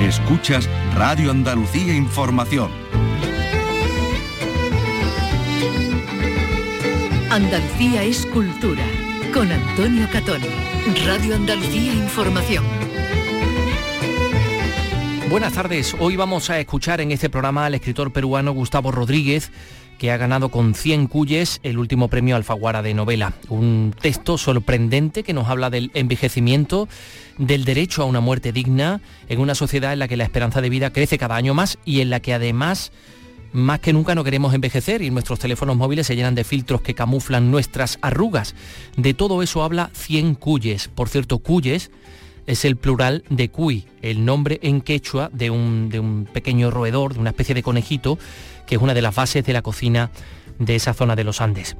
Escuchas Radio Andalucía Información. Andalucía es cultura. Con Antonio Catón. Radio Andalucía Información. Buenas tardes. Hoy vamos a escuchar en este programa al escritor peruano Gustavo Rodríguez, que ha ganado con 100 cuyes el último premio Alfaguara de novela. Un texto sorprendente que nos habla del envejecimiento, del derecho a una muerte digna, en una sociedad en la que la esperanza de vida crece cada año más y en la que además más que nunca no queremos envejecer y nuestros teléfonos móviles se llenan de filtros que camuflan nuestras arrugas. De todo eso habla 100 cuyes. Por cierto, cuyes es el plural de cuy, el nombre en quechua de un, de un pequeño roedor, de una especie de conejito, que es una de las bases de la cocina de esa zona de los Andes.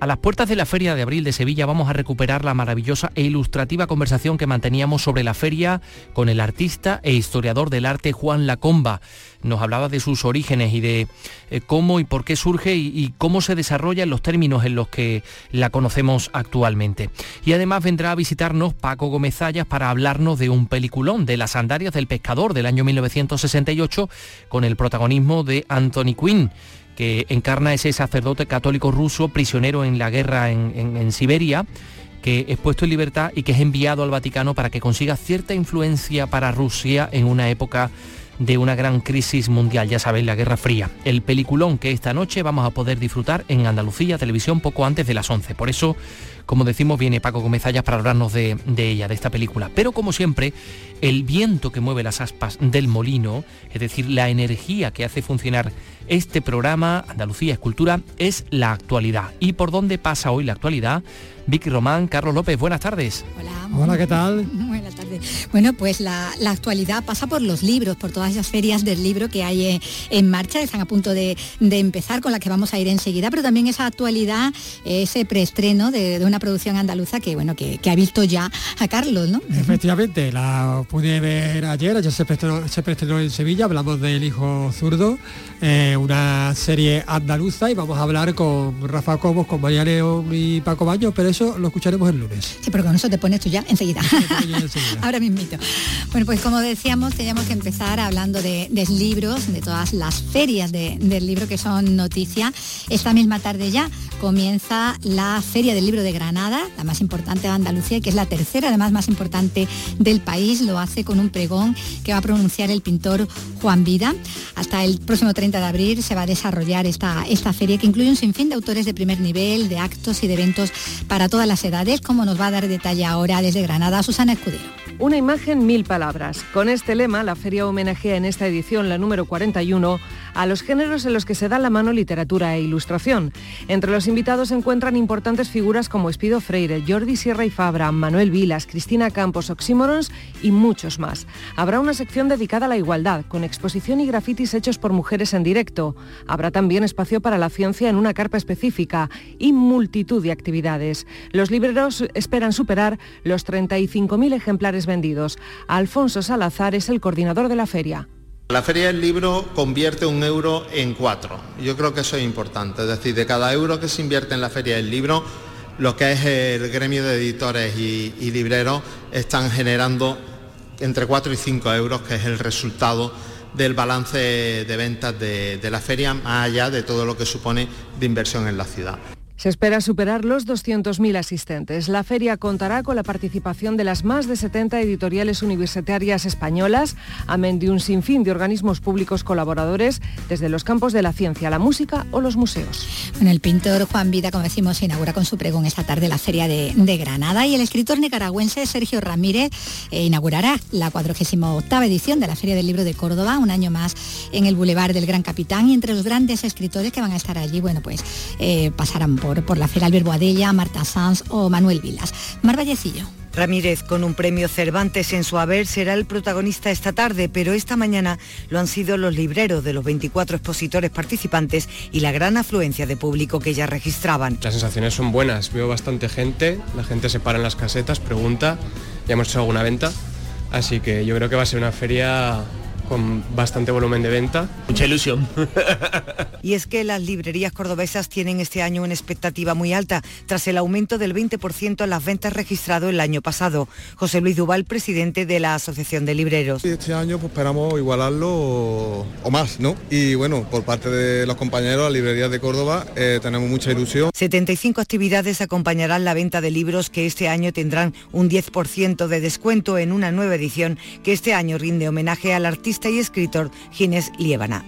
A las puertas de la Feria de Abril de Sevilla vamos a recuperar la maravillosa e ilustrativa conversación que manteníamos sobre la feria con el artista e historiador del arte Juan Lacomba. Nos hablaba de sus orígenes y de eh, cómo y por qué surge y, cómo se desarrolla en los términos en los que la conocemos actualmente. Y además vendrá a visitarnos Paco Gómez Zayas para hablarnos de un peliculón de las sandalias del pescador del año 1968 con el protagonismo de Anthony Quinn que encarna ese sacerdote católico ruso prisionero en la guerra en, en, Siberia, que es puesto en libertad y que es enviado al Vaticano para que consiga cierta influencia para Rusia en una época de una gran crisis mundial, ya sabéis, la Guerra Fría. El peliculón que esta noche vamos a poder disfrutar en Andalucía Televisión poco antes de las 11. Por eso, como decimos, viene Paco Gómez Ayas para hablarnos de, de, ella, de esta película. Pero como siempre, el viento que mueve las aspas del molino, es decir, la energía que hace funcionar este programa, Andalucía Escultura, es la actualidad. ¿Y por dónde pasa hoy la actualidad? Vicky Román, Carlos López, buenas tardes. Hola. Hola, ¿qué tal? Buenas Bueno, pues la, la, actualidad pasa por los libros, por todas esas ferias del libro que hay en, en marcha, están a punto de, de, empezar, con la que vamos a ir enseguida, pero también esa actualidad, ese preestreno de, de una producción andaluza que, bueno, que, que, ha visto ya a Carlos, ¿no? Efectivamente, la pude ver ayer, ayer se preestrenó, se preestrenó en Sevilla, hablamos del hijo zurdo, eh, una serie andaluza y vamos a hablar con Rafa Cobos, con María León y Paco Baño, pero eso lo escucharemos el lunes. Sí, pero con eso te pones tú ya enseguida. enseguida. Ahora mismito. Bueno, pues como decíamos, teníamos que empezar hablando de, libros, de todas las ferias de, del libro que son noticia. Esta misma tarde ya comienza la Feria del Libro de Granada, la más importante de Andalucía, que es la tercera, además más importante del país. Lo hace con un pregón que va a pronunciar el pintor Juan Vida. Hasta el próximo 30 de abril se va a desarrollar esta, esta feria que incluye un sinfín de autores de primer nivel, de actos y de eventos para todas las edades, como nos va a dar detalle ahora desde Granada Susana Escudero. Una imagen, mil palabras. Con este lema, la feria homenajea en esta edición, la número 41, a los géneros en los que se da la mano literatura e ilustración. Entre los invitados se encuentran importantes figuras como Espido Freire, Jordi Sierra y Fabra, Manuel Vilas, Cristina Campos, Oxímorons y muchos más. Habrá una sección dedicada a la igualdad, con exposición y grafitis hechos por mujeres en directo. Habrá también espacio para la ciencia en una carpa específica y multitud de actividades. Los libreros esperan superar los 35.000 ejemplares vendidos. Alfonso Salazar es el coordinador de la feria. La Feria del Libro convierte un euro en cuatro. Yo creo que eso es importante. Es decir, de cada euro que se invierte en la Feria del Libro, lo que es el gremio de editores y, libreros están generando entre 4 y 5 euros, que es el resultado del balance de ventas de, de la feria, más allá de todo lo que supone de inversión en la ciudad. Se espera superar los 200.000 asistentes. La feria contará con la participación de las más de 70 editoriales universitarias españolas, amén de un sinfín de organismos públicos colaboradores desde los campos de la ciencia, la música o los museos. Bueno, el pintor Juan Vida, como decimos, inaugura con su pregón esta tarde la Feria de, Granada y el escritor nicaragüense Sergio Ramírez eh, inaugurará la 48 edición de la Feria del Libro de Córdoba, un año más en el Boulevard del Gran Capitán y entre los grandes escritores que van a estar allí, bueno, pues eh, pasarán por por, por la Feria Albert Boadella, Marta Sanz o Manuel Vilas. Mar Vallecillo. Ramírez, con un premio Cervantes en su haber, será el protagonista esta tarde, pero esta mañana lo han sido los libreros de los 24 expositores participantes y la gran afluencia de público que ya registraban. Las sensaciones son buenas, veo bastante gente, la gente se para en las casetas, pregunta, ya hemos hecho alguna venta, así que yo creo que va a ser una feria con bastante volumen de venta. Mucha ilusión. y es que las librerías cordobesas tienen este año una expectativa muy alta, tras el aumento del 20% en las ventas registrado el año pasado. José Luis Duval, presidente de la Asociación de Libreros. Este año pues, esperamos igualarlo o más, ¿no? Y bueno, por parte de los compañeros, las librerías de Córdoba, eh, tenemos mucha ilusión. 75 actividades acompañarán la venta de libros que este año tendrán un 10% de descuento en una nueva edición que este año rinde homenaje al artista y escritor Ginés Liébana.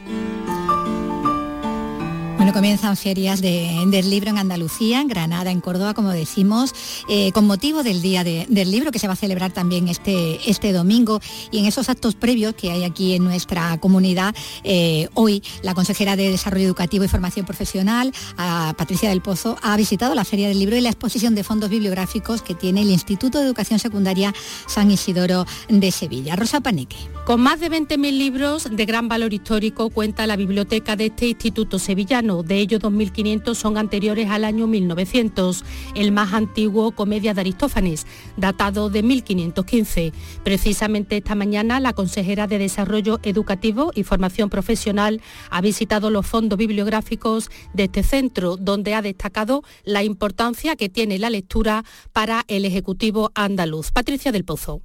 Bueno, comienzan ferias del libro en Andalucía, en Granada, en Córdoba, como decimos, eh, con motivo del Día del Libro, que se va a celebrar también este, este domingo. Y en esos actos previos que hay aquí en nuestra comunidad, eh, hoy la consejera de Desarrollo Educativo y Formación Profesional, Patricia del Pozo, ha visitado la Feria del Libro y la exposición de fondos bibliográficos que tiene el Instituto de Educación Secundaria San Isidoro de Sevilla. Rosa Paneque. Con más de 20.000 libros de gran valor histórico cuenta la biblioteca de este instituto sevillano. De ellos 2.500 son anteriores al año 1900. El más antiguo, Comedia de Aristófanes, datado de 1515. Precisamente esta mañana la consejera de Desarrollo Educativo y Formación Profesional ha visitado los fondos bibliográficos de este centro, donde ha destacado la importancia que tiene la lectura para el Ejecutivo andaluz. Patricia del Pozo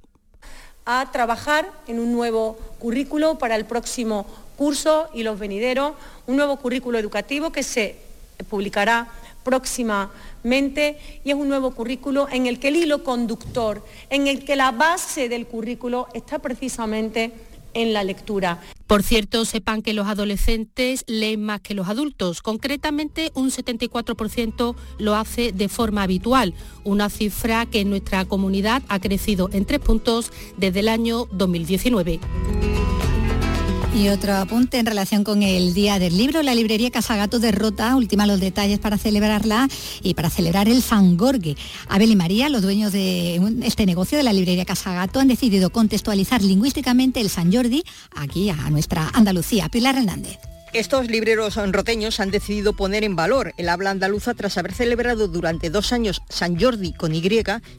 a trabajar en un nuevo currículo para el próximo curso y los venideros, un nuevo currículo educativo que se publicará próximamente y es un nuevo currículo en el que el hilo conductor, en el que la base del currículo está precisamente en la lectura. Por cierto, sepan que los adolescentes leen más que los adultos. Concretamente, un 74% lo hace de forma habitual, una cifra que en nuestra comunidad ha crecido en tres puntos desde el año 2019. Y otro apunte en relación con el Día del Libro, la librería Casagato de Rota última los detalles para celebrarla y para celebrar el Fangorgue. Abel y María, los dueños de este negocio de la librería Casagato, han decidido contextualizar lingüísticamente el San Jordi aquí a nuestra Andalucía. Pilar Hernández. Estos libreros roteños han decidido poner en valor el habla andaluza tras haber celebrado durante dos años San Jordi con Y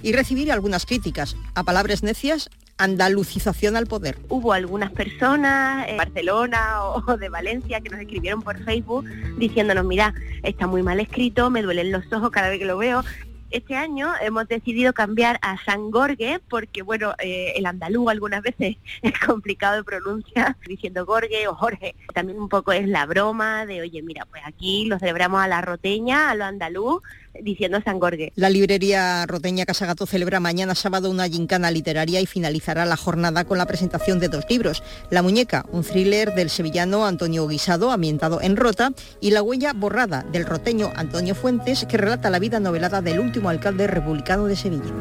y recibir algunas críticas. A palabras necias, andalucización al poder. Hubo algunas personas de Barcelona o de Valencia que nos escribieron por Facebook diciéndonos, mira, está muy mal escrito, me duelen los ojos cada vez que lo veo, este año hemos decidido cambiar a San Gorge porque, bueno, eh, el andaluz algunas veces es complicado de pronunciar, diciendo Gorge o Jorge. También un poco es la broma de, oye, mira, pues aquí lo celebramos a la roteña, a lo andaluz, diciendo San Gorge. La librería roteña Casagato celebra mañana sábado una gincana literaria y finalizará la jornada con la presentación de dos libros. La muñeca, un thriller del sevillano Antonio Guisado, ambientado en Rota, y La huella borrada del roteño Antonio Fuentes, que relata la vida novelada del último alcalde republicano de Sevilla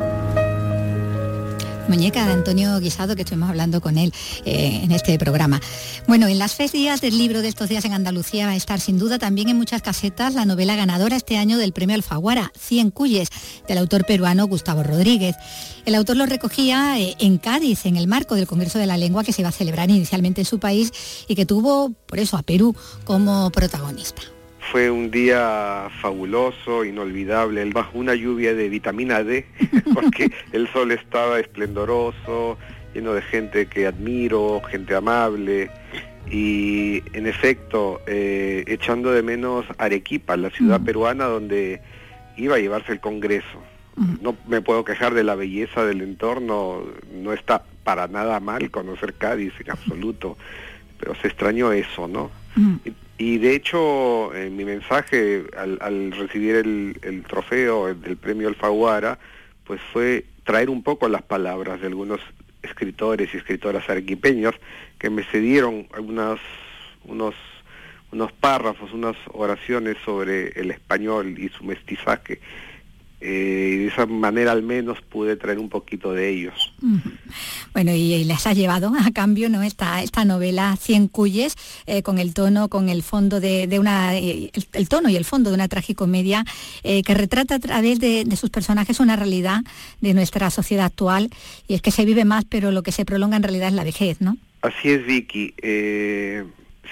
muñeca de Antonio Guisado, que estuvimos hablando con él eh, en este programa. Bueno, en las festividades del libro de estos días en Andalucía va a estar sin duda también en muchas casetas la novela ganadora este año del premio Alfaguara, Cien Cuyes, del autor peruano Gustavo Rodríguez. El autor lo recogía eh, en Cádiz, en el marco del Congreso de la Lengua que se iba a celebrar inicialmente en su país y que tuvo, por eso, a Perú como protagonista. Fue un día fabuloso, inolvidable, bajo una lluvia de vitamina D, porque el sol estaba esplendoroso, lleno de gente que admiro, gente amable, y en efecto, eh, echando de menos Arequipa, la ciudad peruana donde iba a llevarse el Congreso. No me puedo quejar de la belleza del entorno, no está para nada mal conocer Cádiz en absoluto, pero se extrañó eso, ¿no? Y de hecho, en mi mensaje al, recibir el, trofeo del premio Alfaguara, pues fue traer un poco las palabras de algunos escritores y escritoras arequipeños que me cedieron algunas, unos, unos párrafos, unas oraciones sobre el español y su mestizaje eh, y de esa manera al menos pude traer un poquito de ellos. Bueno, y, les ha llevado a cambio ¿no? esta, esta novela Cien Cuyes, eh, con el tono, con el fondo de, una, eh, el, tono y el fondo de una tragicomedia que retrata a través de, de, sus personajes una realidad de nuestra sociedad actual, y es que se vive más, pero lo que se prolonga en realidad es la vejez, ¿no? Así es, Vicky.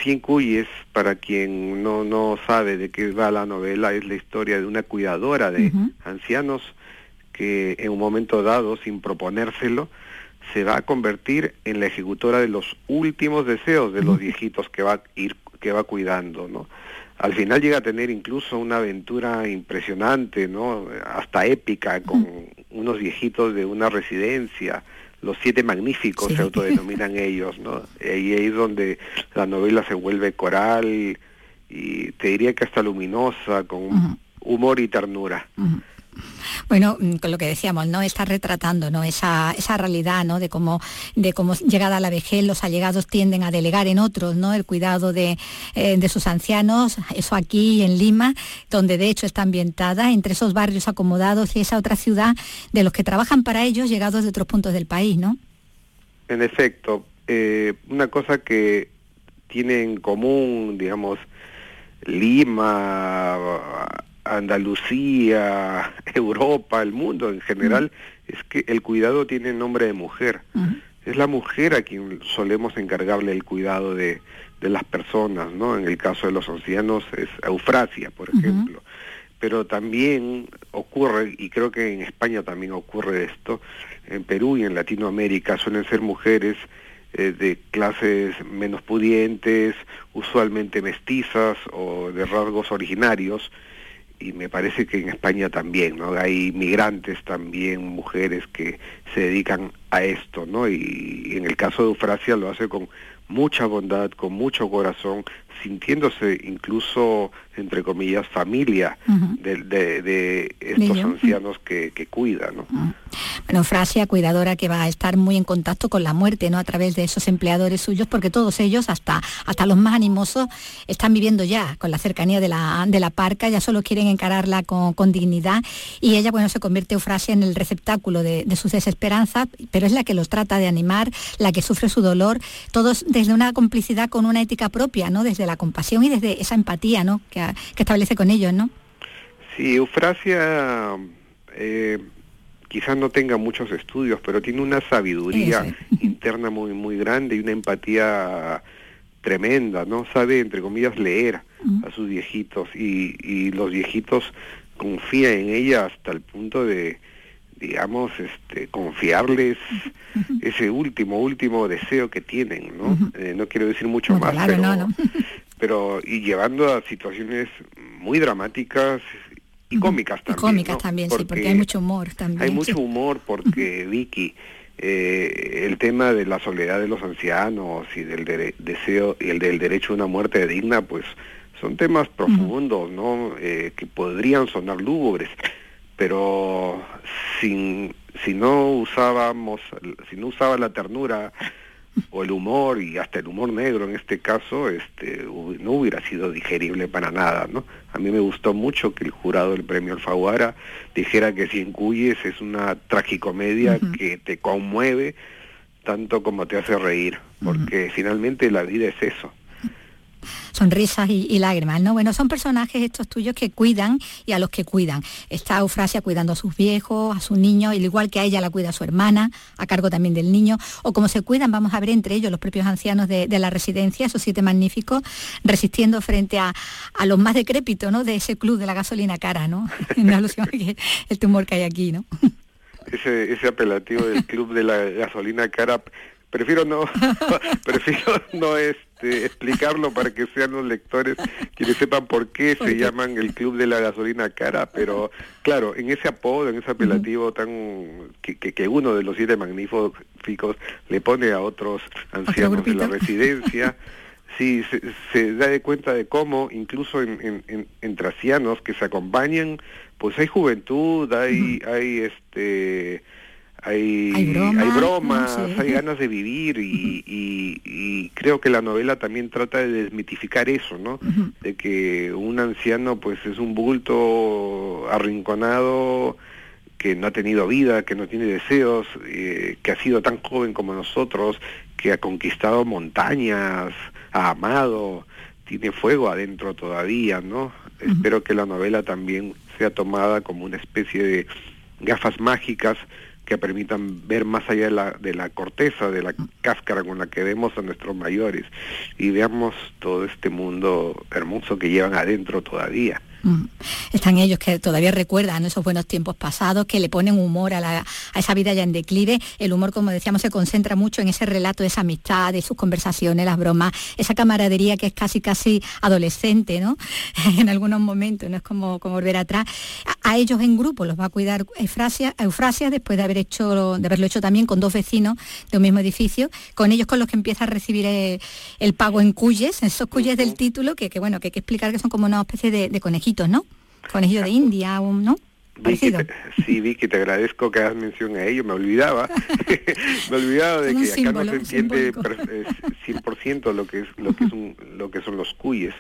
Cien Cuyes, para quien no, no sabe de qué va la novela, es la historia de una cuidadora de ancianos que en un momento dado, sin proponérselo, se va a convertir en la ejecutora de los últimos deseos de los viejitos que va a ir que va cuidando, ¿no? Al final llega a tener incluso una aventura impresionante, ¿no? Hasta épica con unos viejitos de una residencia, los siete magníficos se autodenominan ellos, ¿no? Y ahí es donde la novela se vuelve coral y te diría que hasta luminosa, con humor y ternura. Bueno, mm, con lo que decíamos, ¿no? Está retratando, ¿no? Esa, esa realidad, ¿no? De cómo, de cómo llegada a la vejez los allegados tienden a delegar en otros, ¿no? El cuidado de, eh, de sus ancianos, eso aquí en Lima, donde de hecho está ambientada, entre esos barrios acomodados y esa otra ciudad de los que trabajan para ellos llegados de otros puntos del país, ¿no? En efecto, eh, una cosa que tiene en común, digamos, Lima, Andalucía, Europa, el mundo en general, es que el cuidado tiene nombre de mujer. Es la mujer a quien solemos encargarle el cuidado de, de, las personas, ¿no? En el caso de los ancianos es Eufrasia, por ejemplo. Pero también ocurre, y creo que en España también ocurre esto, en Perú y en Latinoamérica suelen ser mujeres eh, de clases menos pudientes, usualmente mestizas o de rasgos originarios, y me parece que en España también, ¿no? Hay migrantes también, mujeres que se dedican a esto, ¿no? Y, y en el caso de Eufrasia lo hace con mucha bondad, con mucho corazón, sintiéndose incluso, entre comillas, familia de, de, estos ancianos que, que cuida. ¿no? Bueno, Frasia, cuidadora que va a estar muy en contacto con la muerte, ¿no? A través de esos empleadores suyos, porque todos ellos, hasta, hasta los más animosos, están viviendo ya con la cercanía de la, de la parca, ya solo quieren encararla con, con dignidad y ella, bueno, se convierte Eufrasia en el receptáculo de, de sus desesperanzas, pero es la que los trata de animar, la que sufre su dolor, todos desde una complicidad con una ética propia, ¿no? Desde la compasión y desde esa empatía, ¿no? Que, que establece con ellos, ¿no? Sí, Eufrasia eh, quizás no tenga muchos estudios, pero tiene una sabiduría interna muy muy grande y una empatía tremenda, ¿no? Sabe, entre comillas, leer a sus viejitos y, y los viejitos confían en ella hasta el punto de, digamos, este, confiarles ese último, último deseo que tienen, ¿no? Eh, no quiero decir mucho más, pero, pero, y llevando a situaciones muy dramáticas y cómicas también. cómicas también, sí, porque hay mucho humor también. Hay mucho humor porque, Vicky, eh, el tema de la soledad de los ancianos y del deseo y el del derecho a una muerte digna, pues son temas profundos, ¿no? Eh, que podrían sonar lúgubres pero sin, si no usábamos, si no usaba la ternura o el humor y hasta el humor negro en este caso, este, no hubiera sido digerible para nada, ¿no? A mí me gustó mucho que el jurado del premio Alfaguara dijera que Cien Cuyes es una tragicomedia que te conmueve tanto como te hace reír, porque finalmente la vida es eso sonrisas y, lágrimas, ¿no? Bueno, son personajes estos tuyos que cuidan y a los que cuidan. Está Eufrasia cuidando a sus viejos, a sus niños, igual que a ella la cuida su hermana, a cargo también del niño, o como se cuidan, vamos a ver entre ellos los propios ancianos de, la residencia, esos siete magníficos, resistiendo frente a, los más decrépitos, ¿no? De ese club de la gasolina cara, ¿no? Alusión el tumor que hay aquí, ¿no? Ese, apelativo del club de la gasolina cara prefiero no prefiero no este explicarlo para que sean los lectores quienes sepan por qué se llaman el club de la gasolina cara pero claro en ese apodo en ese apelativo tan que, que, uno de los siete magníficos le pone a otros ancianos de la residencia. Sí se, se, da de cuenta de cómo incluso en, en, entre ancianos que se acompañan pues hay juventud hay hay este hay, hay, bromas, hay ganas de vivir y, creo que la novela también trata de desmitificar eso, ¿no? De que un anciano pues es un bulto arrinconado que no ha tenido vida, que no tiene deseos, eh, que ha sido tan joven como nosotros, que ha conquistado montañas, ha amado, tiene fuego adentro todavía, ¿no? Espero que la novela también sea tomada como una especie de gafas mágicas que permitan ver más allá de la, de la corteza, de la cáscara con la que vemos a nuestros mayores y veamos todo este mundo hermoso que llevan adentro todavía. Están ellos que todavía recuerdan esos buenos tiempos pasados, que le ponen humor a, esa vida ya en declive. El humor, como decíamos, se concentra mucho en ese relato de esa amistad, de sus conversaciones, las bromas, esa camaradería que es casi casi adolescente, ¿no? en algunos momentos, no es como, como volver atrás. A, ellos en grupo los va a cuidar Eufrasia, Eufrasia después de haber hecho, de haberlo hecho también con dos vecinos de un mismo edificio, con ellos con los que empieza a recibir el, pago en cuyes, esos cuyes del título, que, bueno, que hay que explicar que son como una especie de, de conejitos, ¿no? Conejillo de India, ¿no? Sí, Vicky, te agradezco que hagas mención a ello, me olvidaba, me olvidaba de que acá no se entiende 100% lo que es lo que es lo que son los cuyes.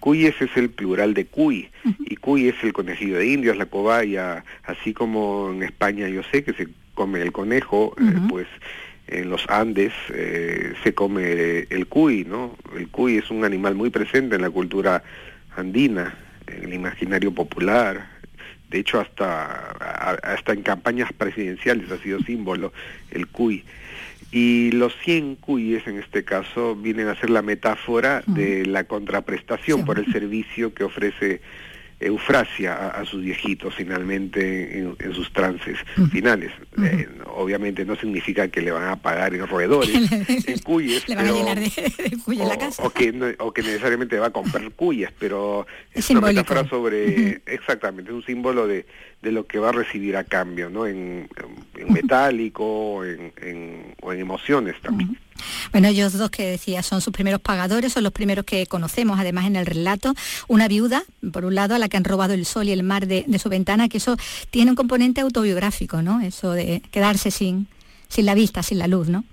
Cuyes es el plural de cuy y cuy es el conejillo de indios, la cobaya, así como en España yo sé que se come el conejo, eh, pues en los Andes eh, se come el cuy, ¿no? El cuy es un animal muy presente en la cultura andina el imaginario popular. De hecho, hasta, hasta en campañas presidenciales ha sido símbolo el cuy. Y los 100 cuyes en este caso vienen a ser la metáfora de la contraprestación por el servicio que ofrece eufrasia a, sus viejitos finalmente en, sus trances finales. Eh, obviamente no significa que le van a pagar en roedores, en cuyes, le van a llenar de, de la casa. O que, o que necesariamente va a comprar cuyes, pero es, una metáfora sobre, exactamente, un símbolo de, de lo que va a recibir a cambio, ¿no? En, metálico en, o en emociones también. Bueno, ellos dos que decía son sus primeros pagadores, son los primeros que conocemos además en el relato. Una viuda, por un lado, a la que han robado el sol y el mar de, su ventana, que eso tiene un componente autobiográfico, ¿no? Eso de quedarse sin, sin la vista, sin la luz, ¿no?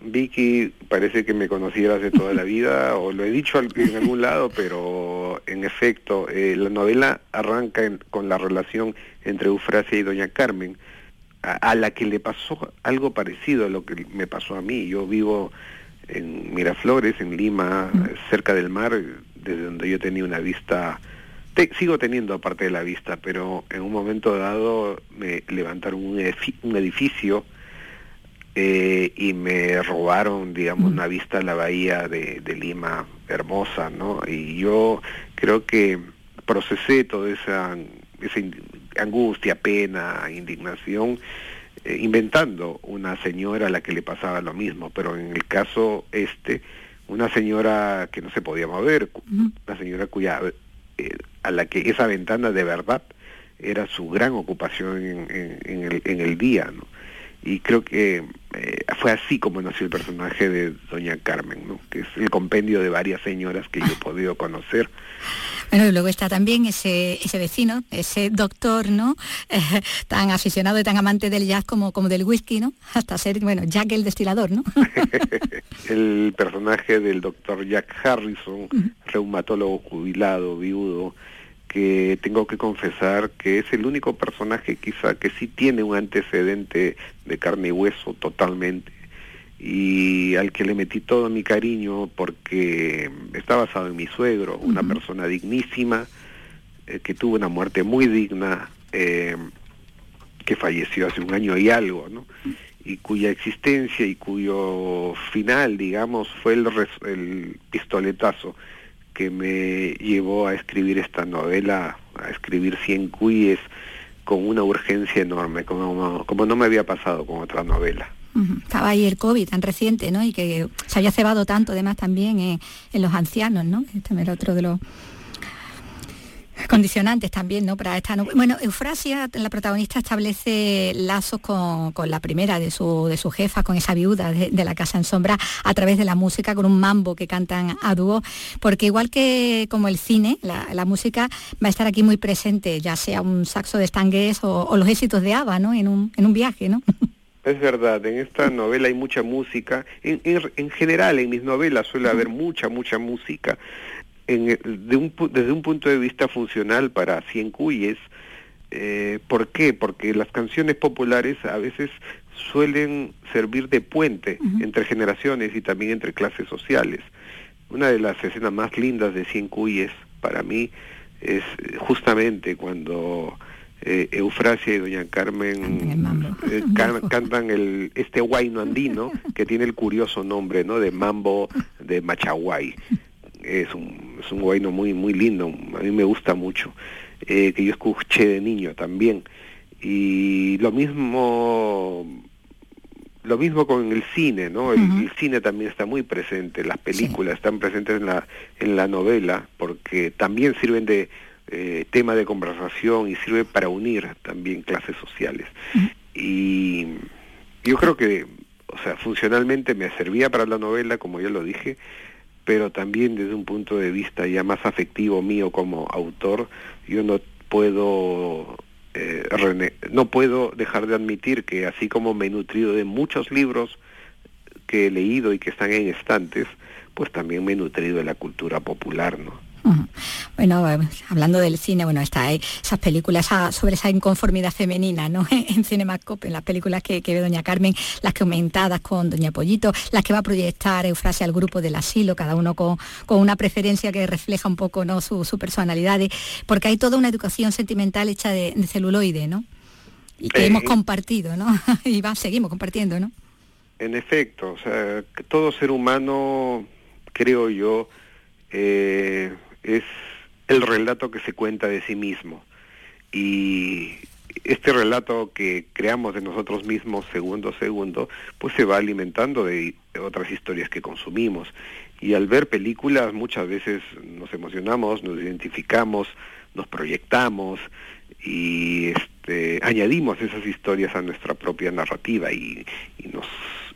Vicky parece que me conociera hace toda la vida, o lo he dicho en algún lado, pero en efecto, eh, la novela arranca con la relación entre Eufrasia y Doña Carmen, a, la que le pasó algo parecido a lo que me pasó a mí. Yo vivo en Miraflores, en Lima, cerca del mar, desde donde yo tenía una vista, sigo teniendo aparte de la vista, pero en un momento dado me levantaron un, edificio eh, y me robaron, digamos, una vista a la bahía de, de, Lima hermosa, ¿no? Y yo creo que procesé toda esa, esa angustia, pena, indignación, eh, inventando una señora a la que le pasaba lo mismo, pero en el caso este, una señora que no se podía mover, una señora cuya, eh, a la que esa ventana de verdad era su gran ocupación en, el, en el, día, ¿no? Y creo que eh, fue así como nació el personaje de Doña Carmen, ¿no? que es el compendio de varias señoras que yo he podido conocer bueno, y luego está también ese, ese vecino, ese doctor, ¿no? tan aficionado y tan amante del jazz como, como del whisky, ¿no? Hasta ser, bueno, Jack el destilador, ¿no? el personaje del doctor Jack Harrison, reumatólogo jubilado, viudo, que tengo que confesar que es el único personaje quizá que sí tiene un antecedente de carne y hueso totalmente. Y al que le metí todo mi cariño porque está basado en mi suegro, una persona dignísima, eh, que tuvo una muerte muy digna, eh, que falleció hace un año y algo, ¿no? y cuya existencia y cuyo final, digamos, fue el, el pistoletazo que me llevó a escribir esta novela, a escribir Cien Cuyes con una urgencia enorme, como, como no me había pasado con otra novela. Estaba ahí el COVID tan reciente, ¿no? Y que se haya cebado tanto, además, también en, los ancianos, ¿no? Este era otro de los condicionantes también, ¿no? Para esta Bueno, Eufrasia, la protagonista, establece lazos con, la primera de su, de su jefa, con esa viuda de, la Casa en Sombra, a través de la música, con un mambo que cantan a dúo, porque igual que como el cine, la, música va a estar aquí muy presente, ya sea un saxo de Stangués o, los éxitos de ABBA, ¿no? En un, en un viaje, ¿no? Es verdad, en esta novela hay mucha música. En, en, general, en mis novelas suele haber mucha, mucha música. En, de un, desde un punto de vista funcional para Cien Cuyes, eh, ¿por qué? Porque las canciones populares a veces suelen servir de puente entre generaciones y también entre clases sociales. Una de las escenas más lindas de Cien Cuyes para mí es justamente cuando eh, Eufrasia y Doña Carmen eh, cantan el este guayno andino que tiene el curioso nombre no de mambo de Machaguay es un es un guayno muy, muy lindo, a mí me gusta mucho, eh, que yo escuché de niño también. Y lo mismo lo mismo con el cine, ¿no? El, cine también está muy presente, las películas están presentes en la, en la novela, porque también sirven de eh, tema de conversación y sirve para unir también clases sociales. Y yo creo que, o sea, funcionalmente me servía para la novela, como ya lo dije, pero también desde un punto de vista ya más afectivo mío como autor, yo no puedo eh, no puedo dejar de admitir que así como me he nutrido de muchos libros que he leído y que están en estantes, pues también me he nutrido de la cultura popular, ¿no? Bueno, hablando del cine, bueno, está esas películas sobre esa inconformidad femenina, ¿no? en Cinemascope, en las películas que, ve Doña Carmen, las que aumentadas con Doña Pollito, las que va a proyectar Eufrasia al grupo del asilo, cada uno con, una preferencia que refleja un poco ¿no? su, personalidad, porque hay toda una educación sentimental hecha de, celuloide, ¿no? Y que hemos compartido, ¿no? y va, seguimos compartiendo, ¿no? En efecto, o sea, todo ser humano, creo yo, eh, es el relato que se cuenta de sí mismo. Y este relato que creamos de nosotros mismos segundo a segundo, pues se va alimentando de otras historias que consumimos. Y al ver películas muchas veces nos emocionamos, nos identificamos, nos proyectamos y este, añadimos esas historias a nuestra propia narrativa y, y nos,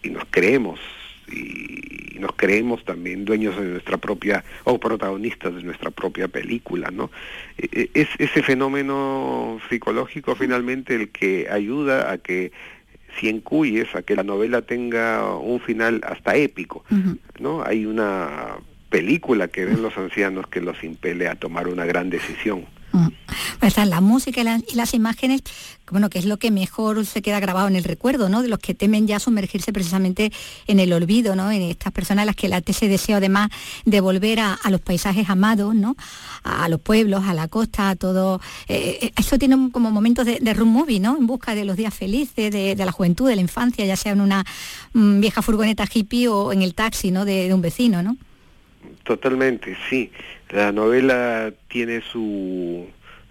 y nos creemos y nos creemos también dueños de nuestra propia o protagonistas de nuestra propia película, ¿no? E, e, es ese fenómeno psicológico finalmente el que ayuda a que si encuyes a que la novela tenga un final hasta épico, ¿no? Hay una película que ven los ancianos que los impele a tomar una gran decisión. Pues la música y, las imágenes, bueno, que es lo que mejor se queda grabado en el recuerdo, ¿no? De los que temen ya sumergirse precisamente en el olvido, ¿no? En estas personas a las que late ese deseo además de volver a, los paisajes amados, ¿no? A, los pueblos, a la costa, a todo. Eh, eh, eso tiene como momentos de, de room movie, ¿no? En busca de los días felices, de, la juventud, de la infancia, ya sea en una mm, vieja furgoneta hippie o en el taxi, ¿no? De, de un vecino, ¿no? Totalmente, sí. La novela tiene su,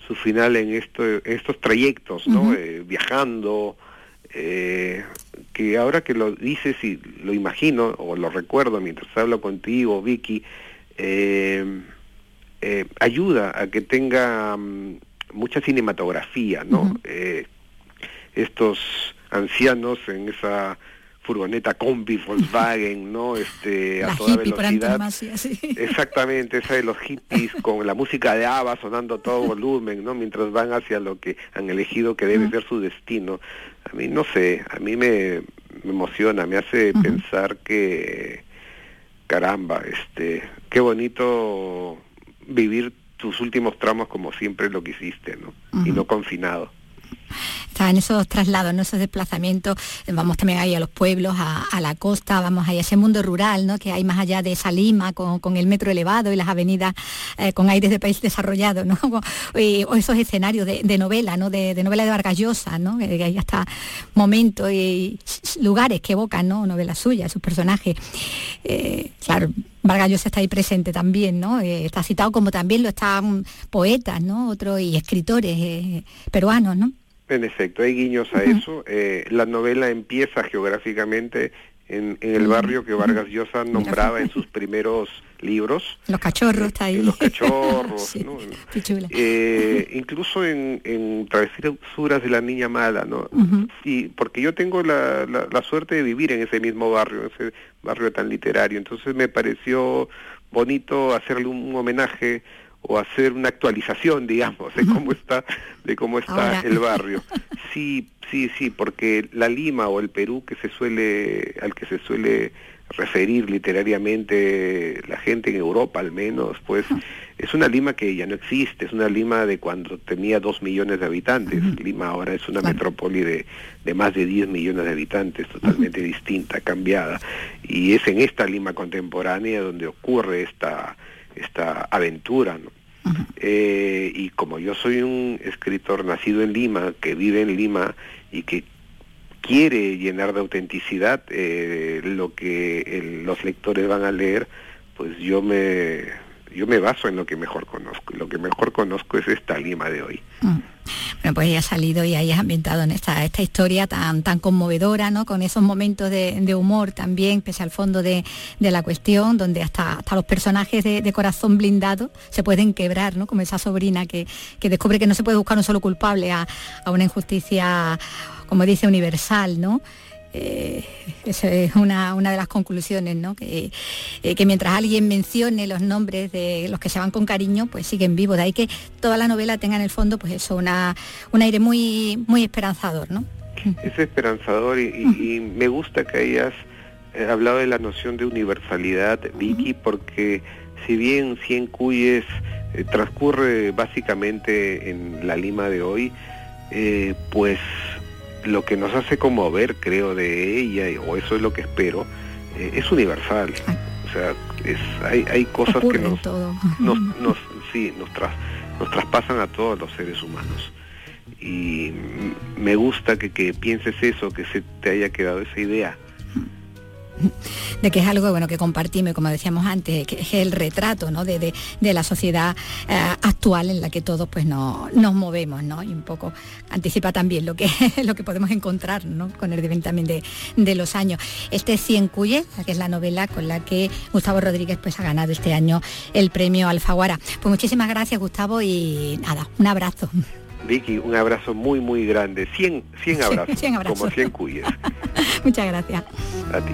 su final en, esto, estos trayectos, ¿no? Eh, viajando, eh, que ahora que lo dices y lo imagino o lo recuerdo mientras hablo contigo, Vicky, eh, ayuda a que tenga mm, mucha cinematografía, ¿no? estos ancianos en esa furgoneta combi Volkswagen, ¿no? Este, a toda velocidad. Exactamente, esa de los hippies con la música de ABBA sonando a todo volumen, ¿no? Mientras van hacia lo que han elegido que debe ser su destino. A mí no sé, a mí me, emociona, me hace pensar que caramba, este, qué bonito vivir tus últimos tramos como siempre lo que hiciste, ¿no? Y no confinado en esos traslados, en esos desplazamientos, vamos también ahí a los pueblos, a, la costa, vamos ahí a ese mundo rural, ¿no? que hay más allá de esa Lima con, el metro elevado y las avenidas eh, con aires de país desarrollado, ¿no? o esos escenarios de, novela, ¿no? De, novela de Vargas Llosa, ¿no? que hay hasta momentos y lugares que evocan ¿no? novelas suyas, sus personajes. Eh, claro, Vargas Llosa está ahí presente también, ¿no? Eh, está citado como también lo están poetas, ¿no? Otros y escritores peruanos, ¿no? En efecto, hay guiños a eso. Eh, la novela empieza geográficamente en, el barrio que Vargas Llosa nombraba en sus primeros libros. Los cachorros, está ahí. Los cachorros, eh, incluso en, en Travesuras de la Niña Mala, ¿no? Y porque yo tengo la, la, suerte de vivir en ese mismo barrio, ese barrio tan literario, entonces me pareció bonito hacerle un homenaje o hacer una actualización, digamos, de cómo está, de cómo está el barrio. Sí, sí, sí, porque la Lima o el Perú que se suele, al que se suele referir literariamente la gente en Europa al menos, pues es una Lima que ya no existe, es una Lima de cuando tenía dos millones de habitantes. Lima ahora es una metrópoli de, de, más de 10 millones de habitantes, totalmente distinta, cambiada. Y es en esta Lima contemporánea donde ocurre esta esta aventura. ¿no? Eh, y como yo soy un escritor nacido en Lima, que vive en Lima y que quiere llenar de autenticidad eh, lo que los lectores van a leer, pues yo me yo me baso en lo que mejor conozco, y lo que mejor conozco es esta Lima de hoy. Mm. Bueno, pues ella ha salido y ahí has ambientado en esta, esta historia tan, tan conmovedora, ¿no? Con esos momentos de, humor también, pese al fondo de, la cuestión, donde hasta, hasta los personajes de, corazón blindado se pueden quebrar, ¿no? Como esa sobrina que, descubre que no se puede buscar un solo culpable a, a una injusticia, como dice, universal, ¿no? Eh, esa es una, de las conclusiones, ¿no? Eh, que, mientras alguien mencione los nombres de los que se van con cariño, pues siguen vivos. De ahí que toda la novela tenga en el fondo, pues eso, una, un aire muy, muy esperanzador, ¿no? Es esperanzador y, me gusta que hayas eh, hablado de la noción de universalidad, Vicky, porque si bien Cien Cuyes transcurre básicamente en la Lima de hoy, pues lo que nos hace conmover, creo, de ella, o eso es lo que espero, eh, es universal. O sea, es, hay, hay cosas que nos, nos, nos, sí, nos, nos traspasan a todos los seres humanos. Y me gusta que, que pienses eso, que se te haya quedado esa idea de que es algo bueno que compartimos, como decíamos antes, que es el retrato ¿no? de, la sociedad eh, actual en la que todos pues no, nos movemos, ¿no? Y un poco anticipa también lo que, lo que podemos encontrar ¿no? con el devenir también de, los años. Este Cien Cuye, que es la novela con la que Gustavo Rodríguez pues ha ganado este año el premio Alfaguara. Pues muchísimas gracias Gustavo y nada, un abrazo. Vicky, un abrazo muy, muy grande. 100, 100 abrazos, 100 abrazos. como 100 cuyes. Muchas gracias. A ti.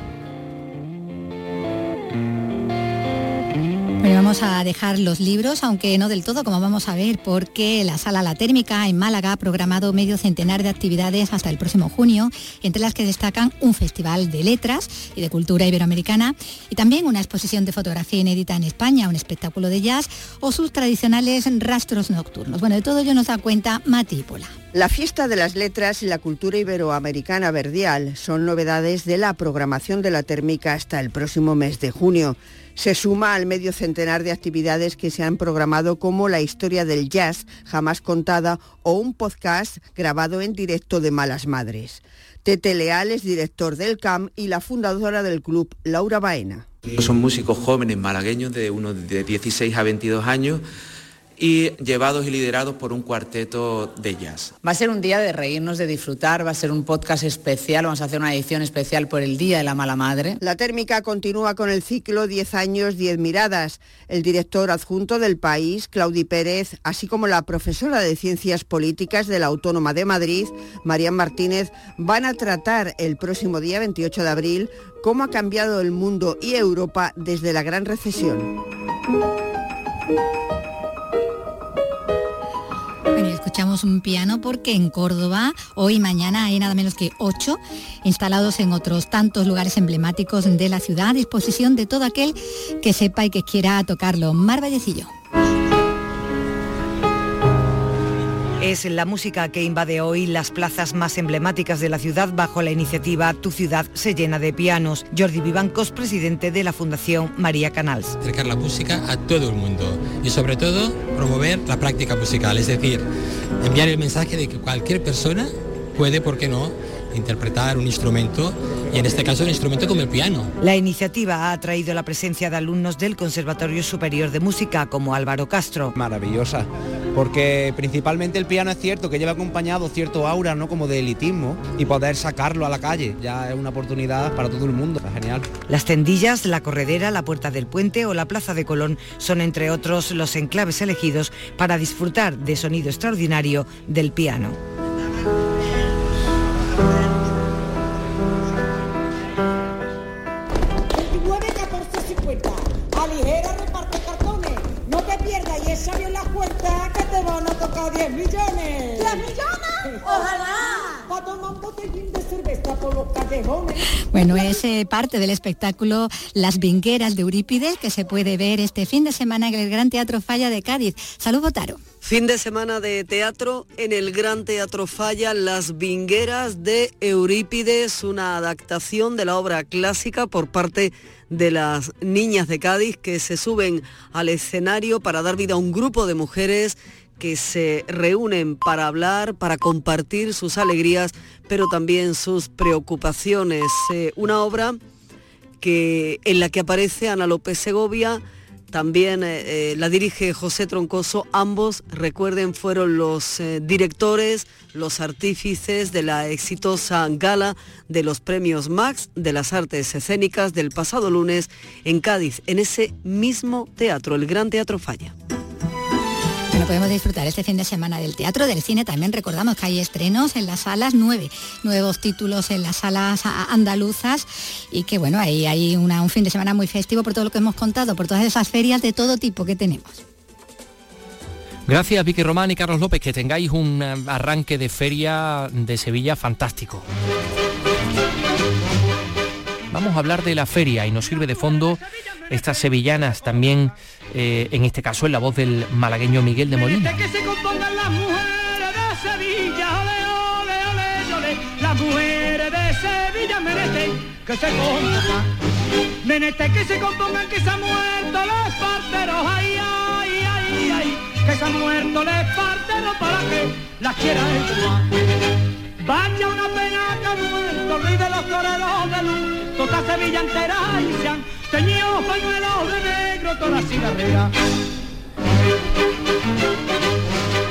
Vamos a dejar los libros, aunque no del todo, como vamos a ver, porque la Sala La Térmica en Málaga ha programado medio centenar de actividades hasta el próximo junio, entre las que destacan un festival de letras y de cultura iberoamericana y también una exposición de fotografía inédita en España, un espectáculo de jazz o sus tradicionales rastros nocturnos. Bueno, de todo ello nos da cuenta Matípola. La fiesta de las letras y la cultura iberoamericana verdial son novedades de la programación de la térmica hasta el próximo mes de junio se suma al medio centenar de actividades que se han programado como la historia del jazz jamás contada o un podcast grabado en directo de Malas Madres. Tete Leal es director del CAM y la fundadora del club, Laura Baena. Son músicos jóvenes malagueños de unos de 16 a 22 años y llevados y liderados por un cuarteto de jazz. Va a ser un día de reírnos, de disfrutar, va a ser un podcast especial, vamos a hacer una edición especial por el Día de la Mala Madre. La térmica continúa con el ciclo 10 años, 10 miradas. El director adjunto del país, Claudi Pérez, así como la profesora de Ciencias Políticas de la Autónoma de Madrid, María Martínez, van a tratar el próximo día 28 de abril cómo ha cambiado el mundo y Europa desde la gran recesión. Escuchamos un piano porque en Córdoba hoy y mañana hay nada menos que ocho instalados en otros tantos lugares emblemáticos de la ciudad a disposición de todo aquel que sepa y que quiera tocarlo. Mar Vallecillo. Es la música que invade hoy las plazas más emblemáticas de la ciudad bajo la iniciativa Tu ciudad se llena de pianos. Jordi Vivancos, presidente de la Fundación María Canals. Acercar la música a todo el mundo y sobre todo promover la práctica musical, es decir, enviar el mensaje de que cualquier persona puede, ¿por qué no?, interpretar un instrumento y en este caso un instrumento como el piano. La iniciativa ha atraído la presencia de alumnos del Conservatorio Superior de Música como Álvaro Castro. Maravillosa, porque principalmente el piano es cierto que lleva acompañado cierto aura, ¿no? Como de elitismo y poder sacarlo a la calle ya es una oportunidad para todo el mundo. Las tendillas, la corredera, la puerta del puente o la plaza de Colón son entre otros los enclaves elegidos para disfrutar de sonido extraordinario del piano. Bueno, es eh, parte del espectáculo Las Vingueras de Eurípides que se puede ver este fin de semana en el Gran Teatro Falla de Cádiz. Salud, Botaro. Fin de semana de teatro en el Gran Teatro Falla, Las Vingueras de Eurípides, una adaptación de la obra clásica por parte de las niñas de Cádiz que se suben al escenario para dar vida a un grupo de mujeres que se reúnen para hablar, para compartir sus alegrías, pero también sus preocupaciones. Eh, una obra que, en la que aparece Ana López Segovia, también eh, eh, la dirige José Troncoso. Ambos, recuerden, fueron los directores, los artífices de la exitosa gala de los premios Max de las artes escénicas del pasado lunes en Cádiz, en ese mismo teatro, el Gran Teatro Falla. Bueno, podemos disfrutar este fin de semana del teatro, del cine. También recordamos que hay estrenos en las salas, nueve nuevos títulos en las salas andaluzas y que bueno, ahí hay un fin de semana muy festivo por todo lo que hemos contado, por todas esas ferias de todo tipo que tenemos. Gracias Vicky Román y Carlos López, que tengáis un eh, arranque de feria de Sevilla fantástico. Vamos a hablar de la feria y nos sirve de fondo estas sevillanas también, eh, en este caso en la voz del malagueño Miguel de Molina. Las mujeres de Sevilla, ole, que se compongan. Menester que se compongan, que se han muerto los parteros, ay, ay, ay, ay. Que se han muerto los parteros para que las quiera el Una de los y pañuelos de negro.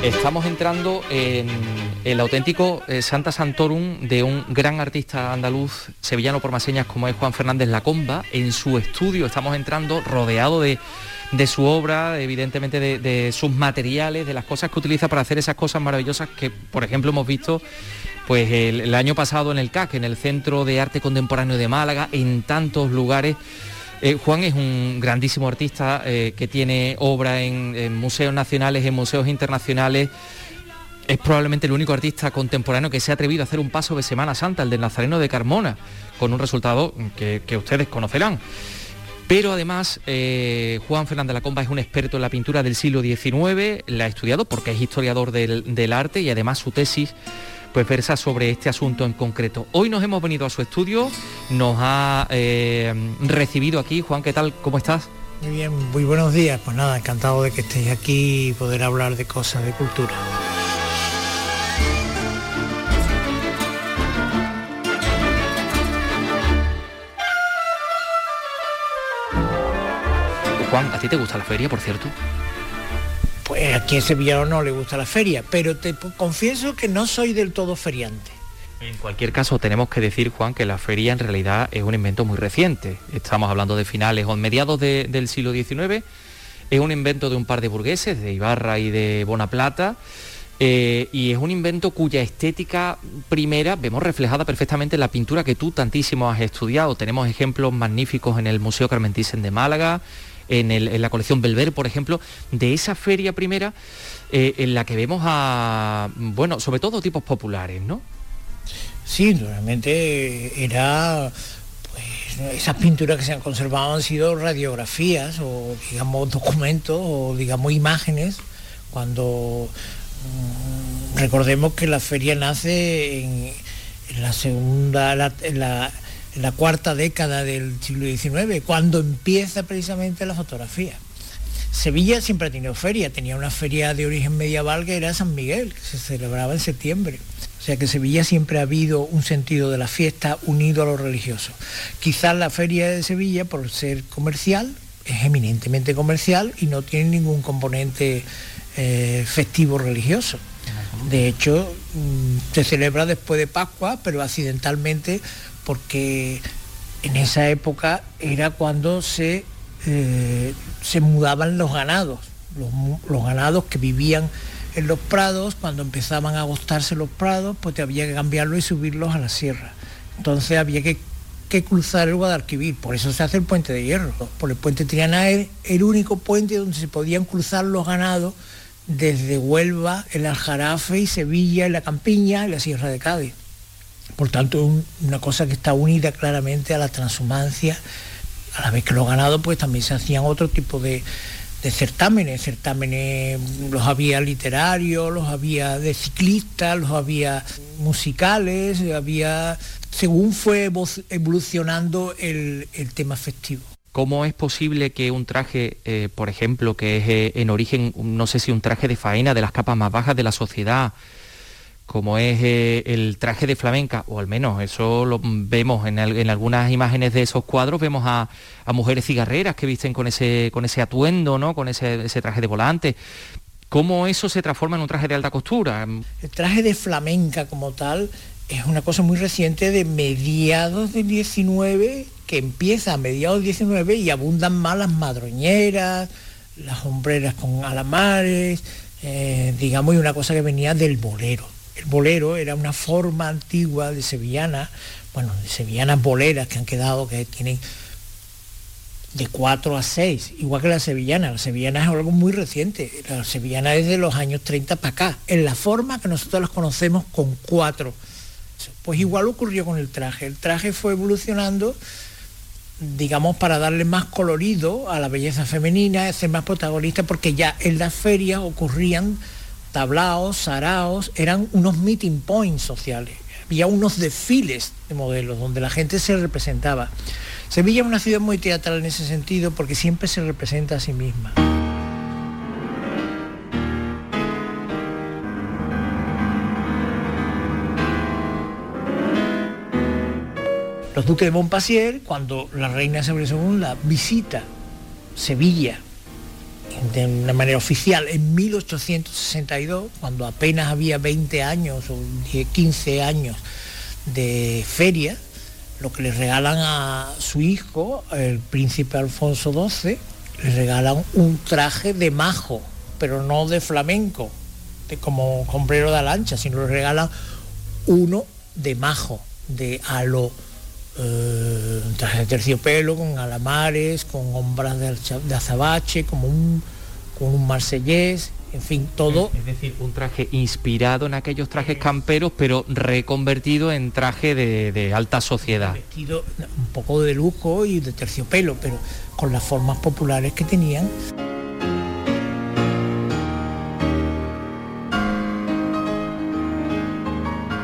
Estamos entrando en el auténtico eh, Santa Santorum de un gran artista andaluz sevillano por más señas como es Juan Fernández Lacomba. En su estudio estamos entrando rodeado de, de su obra, evidentemente de, sus materiales, de las cosas que utiliza para hacer esas cosas maravillosas que, por ejemplo, hemos visto pues el, año pasado en el CAC, en el Centro de Arte Contemporáneo de Málaga, en tantos lugares. Eh, Juan es un grandísimo artista eh, que tiene obra en, museos nacionales, en museos internacionales. Es probablemente el único artista contemporáneo que se ha atrevido a hacer un paso de Semana Santa, el del Nazareno de Carmona, con un resultado que ustedes conocerán. Pero además, eh, Juan Fernández de la Comba es un experto en la pintura del siglo XIX, la ha estudiado porque es historiador del, del arte y además su tesis pues versa sobre este asunto en concreto. Hoy nos hemos venido a su estudio, nos ha eh, recibido aquí. Juan, ¿qué tal? ¿Cómo estás? Muy bien, muy buenos días. Pues nada, encantado de que estéis aquí y poder hablar de cosas de cultura. Juan, ¿a ti te gusta la feria, por cierto? Pues aquí en Sevilla no le gusta la feria, pero te confieso que no soy del todo feriante. En cualquier caso, tenemos que decir, Juan, que la feria en realidad es un invento muy reciente. Estamos hablando de finales o mediados de, del siglo XIX. Es un invento de un par de burgueses, de Ibarra y de Bonaplata. Eh, y es un invento cuya estética primera vemos reflejada perfectamente en la pintura que tú tantísimo has estudiado. Tenemos ejemplos magníficos en el Museo Carmen Thyssen de Málaga, en, la colección Belver, por ejemplo, de esa feria primera eh, en la que vemos a, bueno, sobre todo tipos populares, ¿no? Sí, realmente era, pues, esas pinturas que se han conservado han sido radiografías o, digamos, documentos o, digamos, imágenes, cuando mmm, recordemos que la feria nace en, la segunda, en la, en la cuarta década del siglo XIX, cuando empieza precisamente la fotografía. Sevilla siempre ha tenido feria, tenía una feria de origen medieval que era San Miguel, que se celebraba en septiembre. O sea que Sevilla siempre ha habido un sentido de la fiesta unido a lo religioso. Quizás la feria de Sevilla, por ser comercial, es eminentemente comercial y no tiene ningún componente eh, festivo religioso. De hecho, mmm, se celebra después de Pascua, pero accidentalmente porque en esa época era cuando se, eh, se mudaban los ganados, los, ganados que vivían en los prados, cuando empezaban a agostarse los prados, pues había que cambiarlos y subirlos a la sierra. Entonces había que, que cruzar el Guadalquivir, por eso se hace el puente de hierro. Por el puente Triana es el único puente donde se podían cruzar los ganados desde Huelva, el Aljarafe y Sevilla, la Campiña y la Sierra de Cádiz. Por tanto, un, una cosa que está unida claramente a la transhumancia, a la vez que los ganados pues también se hacían otro tipo de, certámenes, certámenes los había literarios, los había de ciclistas, los había musicales, había según fue evolucionando el, el tema festivo. ¿cómo es posible que un traje, eh, por ejemplo, que es eh, en origen, no sé si un traje de faena de las capas más bajas de la sociedad, como es eh, el traje de flamenca, o al menos eso lo vemos en, algunas imágenes de esos cuadros, vemos a, mujeres cigarreras que visten con ese, con ese atuendo, ¿no? con ese, ese traje de volante. ¿Cómo eso se transforma en un traje de alta costura? El traje de flamenca como tal es una cosa muy reciente de mediados del 19, que empieza a mediados del 19 y abundan más las madroñeras, las hombreras con alamares, eh, digamos, y una cosa que venía del bolero. El bolero era una forma antigua de sevillana, bueno, de sevillanas boleras que han quedado, que tienen de 4 a 6, igual que la sevillana. La sevillana es algo muy reciente, la sevillana es de los años 30 para acá, en la forma que nosotros las conocemos con 4 pues igual ocurrió con el traje. El traje fue evolucionando, digamos, para darle más colorido a la belleza femenina, ser más protagonista, porque ya en las ferias ocurrían tablaos, saraos, eran unos meeting points sociales. Había unos desfiles de modelos donde la gente se representaba. Sevilla es una ciudad muy teatral en ese sentido porque siempre se representa a sí misma. los duques de Montpassier, cuando la reina Isabel II visita Sevilla de una manera oficial en 1862, cuando apenas había 20 años o 15 años de feria, lo que le regalan a su hijo, el príncipe Alfonso XII, le regalan un traje de majo, pero no de flamenco, como sombrero de lancha, sino le regalan uno de majo, de alo eh, un traje de terciopelo con alamares, con hombras de, azabache, como un, con un marsellés, en fin, todo. Es decir, un traje inspirado en aquellos trajes camperos, pero reconvertido en traje de, alta sociedad. Vestido un poco de lujo y de terciopelo, pero con las formas populares que tenían.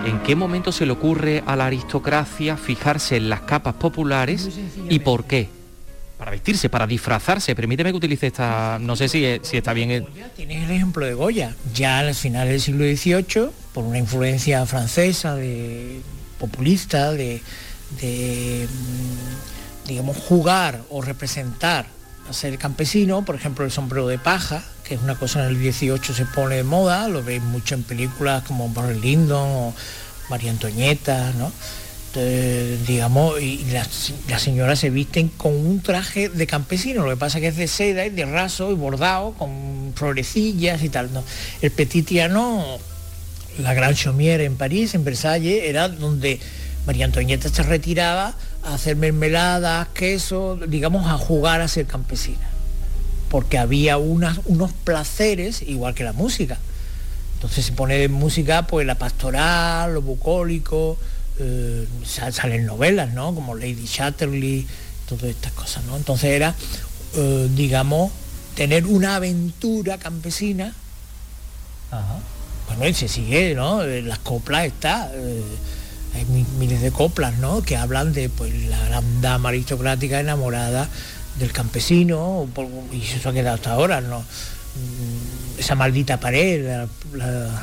¿En qué momento se le ocurre a la aristocracia fijarse en las capas populares y por qué? Para vestirse, para disfrazarse. Permíteme que utilice esta, no sé si, si está bien. Tienes el ejemplo de Goya. Ya al final del siglo XVIII, por una influencia francesa, de populista, de, mm, digamos, jugar o representar a ser campesino, por ejemplo el sombrero de paja, que es una cosa en el 18 se pone de moda, lo veis mucho en películas como Barry Lyndon o María Antoñeta, ¿no? digamos, y las, señoras se visten con un traje de campesino, lo que pasa que es de seda y de raso y bordado, con florecillas y tal. ¿no? El Petitiano, la Gran Chaumière en París, en Versalles, era donde María Antoñeta se retiraba a hacer mermeladas, queso, digamos, a jugar a ser campesina. Porque había unas, unos placeres, igual que la música entonces se pone de música pues la pastoral, lo bucólico, eh, salen novelas, ¿no? Como Lady Chatterley, todas estas cosas, ¿no? Entonces era, eh, digamos, tener una aventura campesina. Bueno, y se sigue, ¿no? Eh, las coplas está. hay miles de coplas, ¿no? Que hablan de pues, la gran dama aristocrática enamorada del campesino, y eso ha quedado hasta ahora, ¿no? Mm, esa maldita pared, la,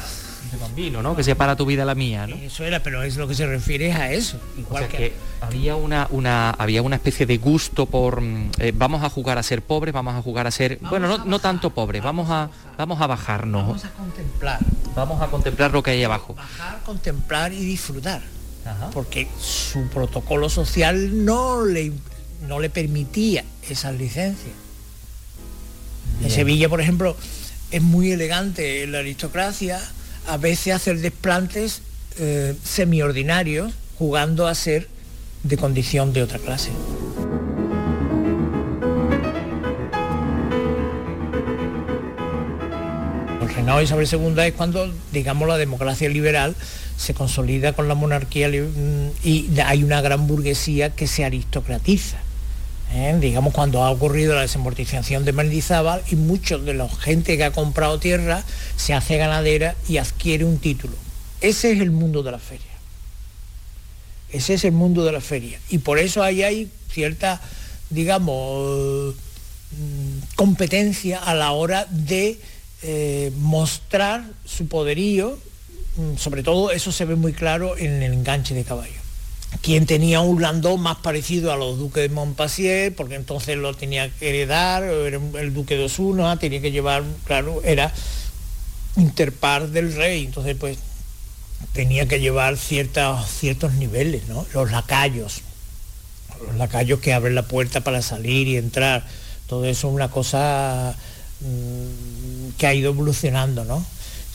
bambino, ¿no? Que separa tu vida de la mía, ¿no? Eso era, pero es lo que se refiere a eso. Igual que, había una, una, había una especie de gusto por mm, eh, vamos a jugar a ser pobres, vamos a jugar a ser, bueno, no, tanto pobres, vamos a, vamos a bajarnos. Vamos a contemplar. Vamos a contemplar lo que hay abajo. Bajar, contemplar y disfrutar. Porque su protocolo social no le, no le permitía esas licencias. En Sevilla, por ejemplo, es muy elegante la aristocracia, a veces hacer desplantes eh, semiordinarios, jugando a ser de condición de otra clase. El reinado de Isabel II es cuando, digamos, la democracia liberal se consolida con la monarquía y hay una gran burguesía que se aristocratiza. ¿Eh? digamos cuando ha ocurrido la desamortización de Mendizábal y muchos de la gente que ha comprado tierra se hace ganadera y adquiere un título. Ese es el mundo de la feria. Ese es el mundo de la feria. Y por eso ahí hay cierta, digamos, mm, competencia a la hora de eh, mostrar su poderío, mm, sobre todo eso se ve muy claro en el enganche de caballo. Quien tenía un landó más parecido a los duques de Montpassier, porque entonces lo tenía que heredar, era el duque de Osuna, tenía que llevar, claro, era interpar del rey, entonces pues tenía que llevar ciertos, ciertos niveles, ¿no? Los lacayos, los lacayos que abren la puerta para salir y entrar, todo eso es una cosa mm, que ha ido evolucionando, ¿no?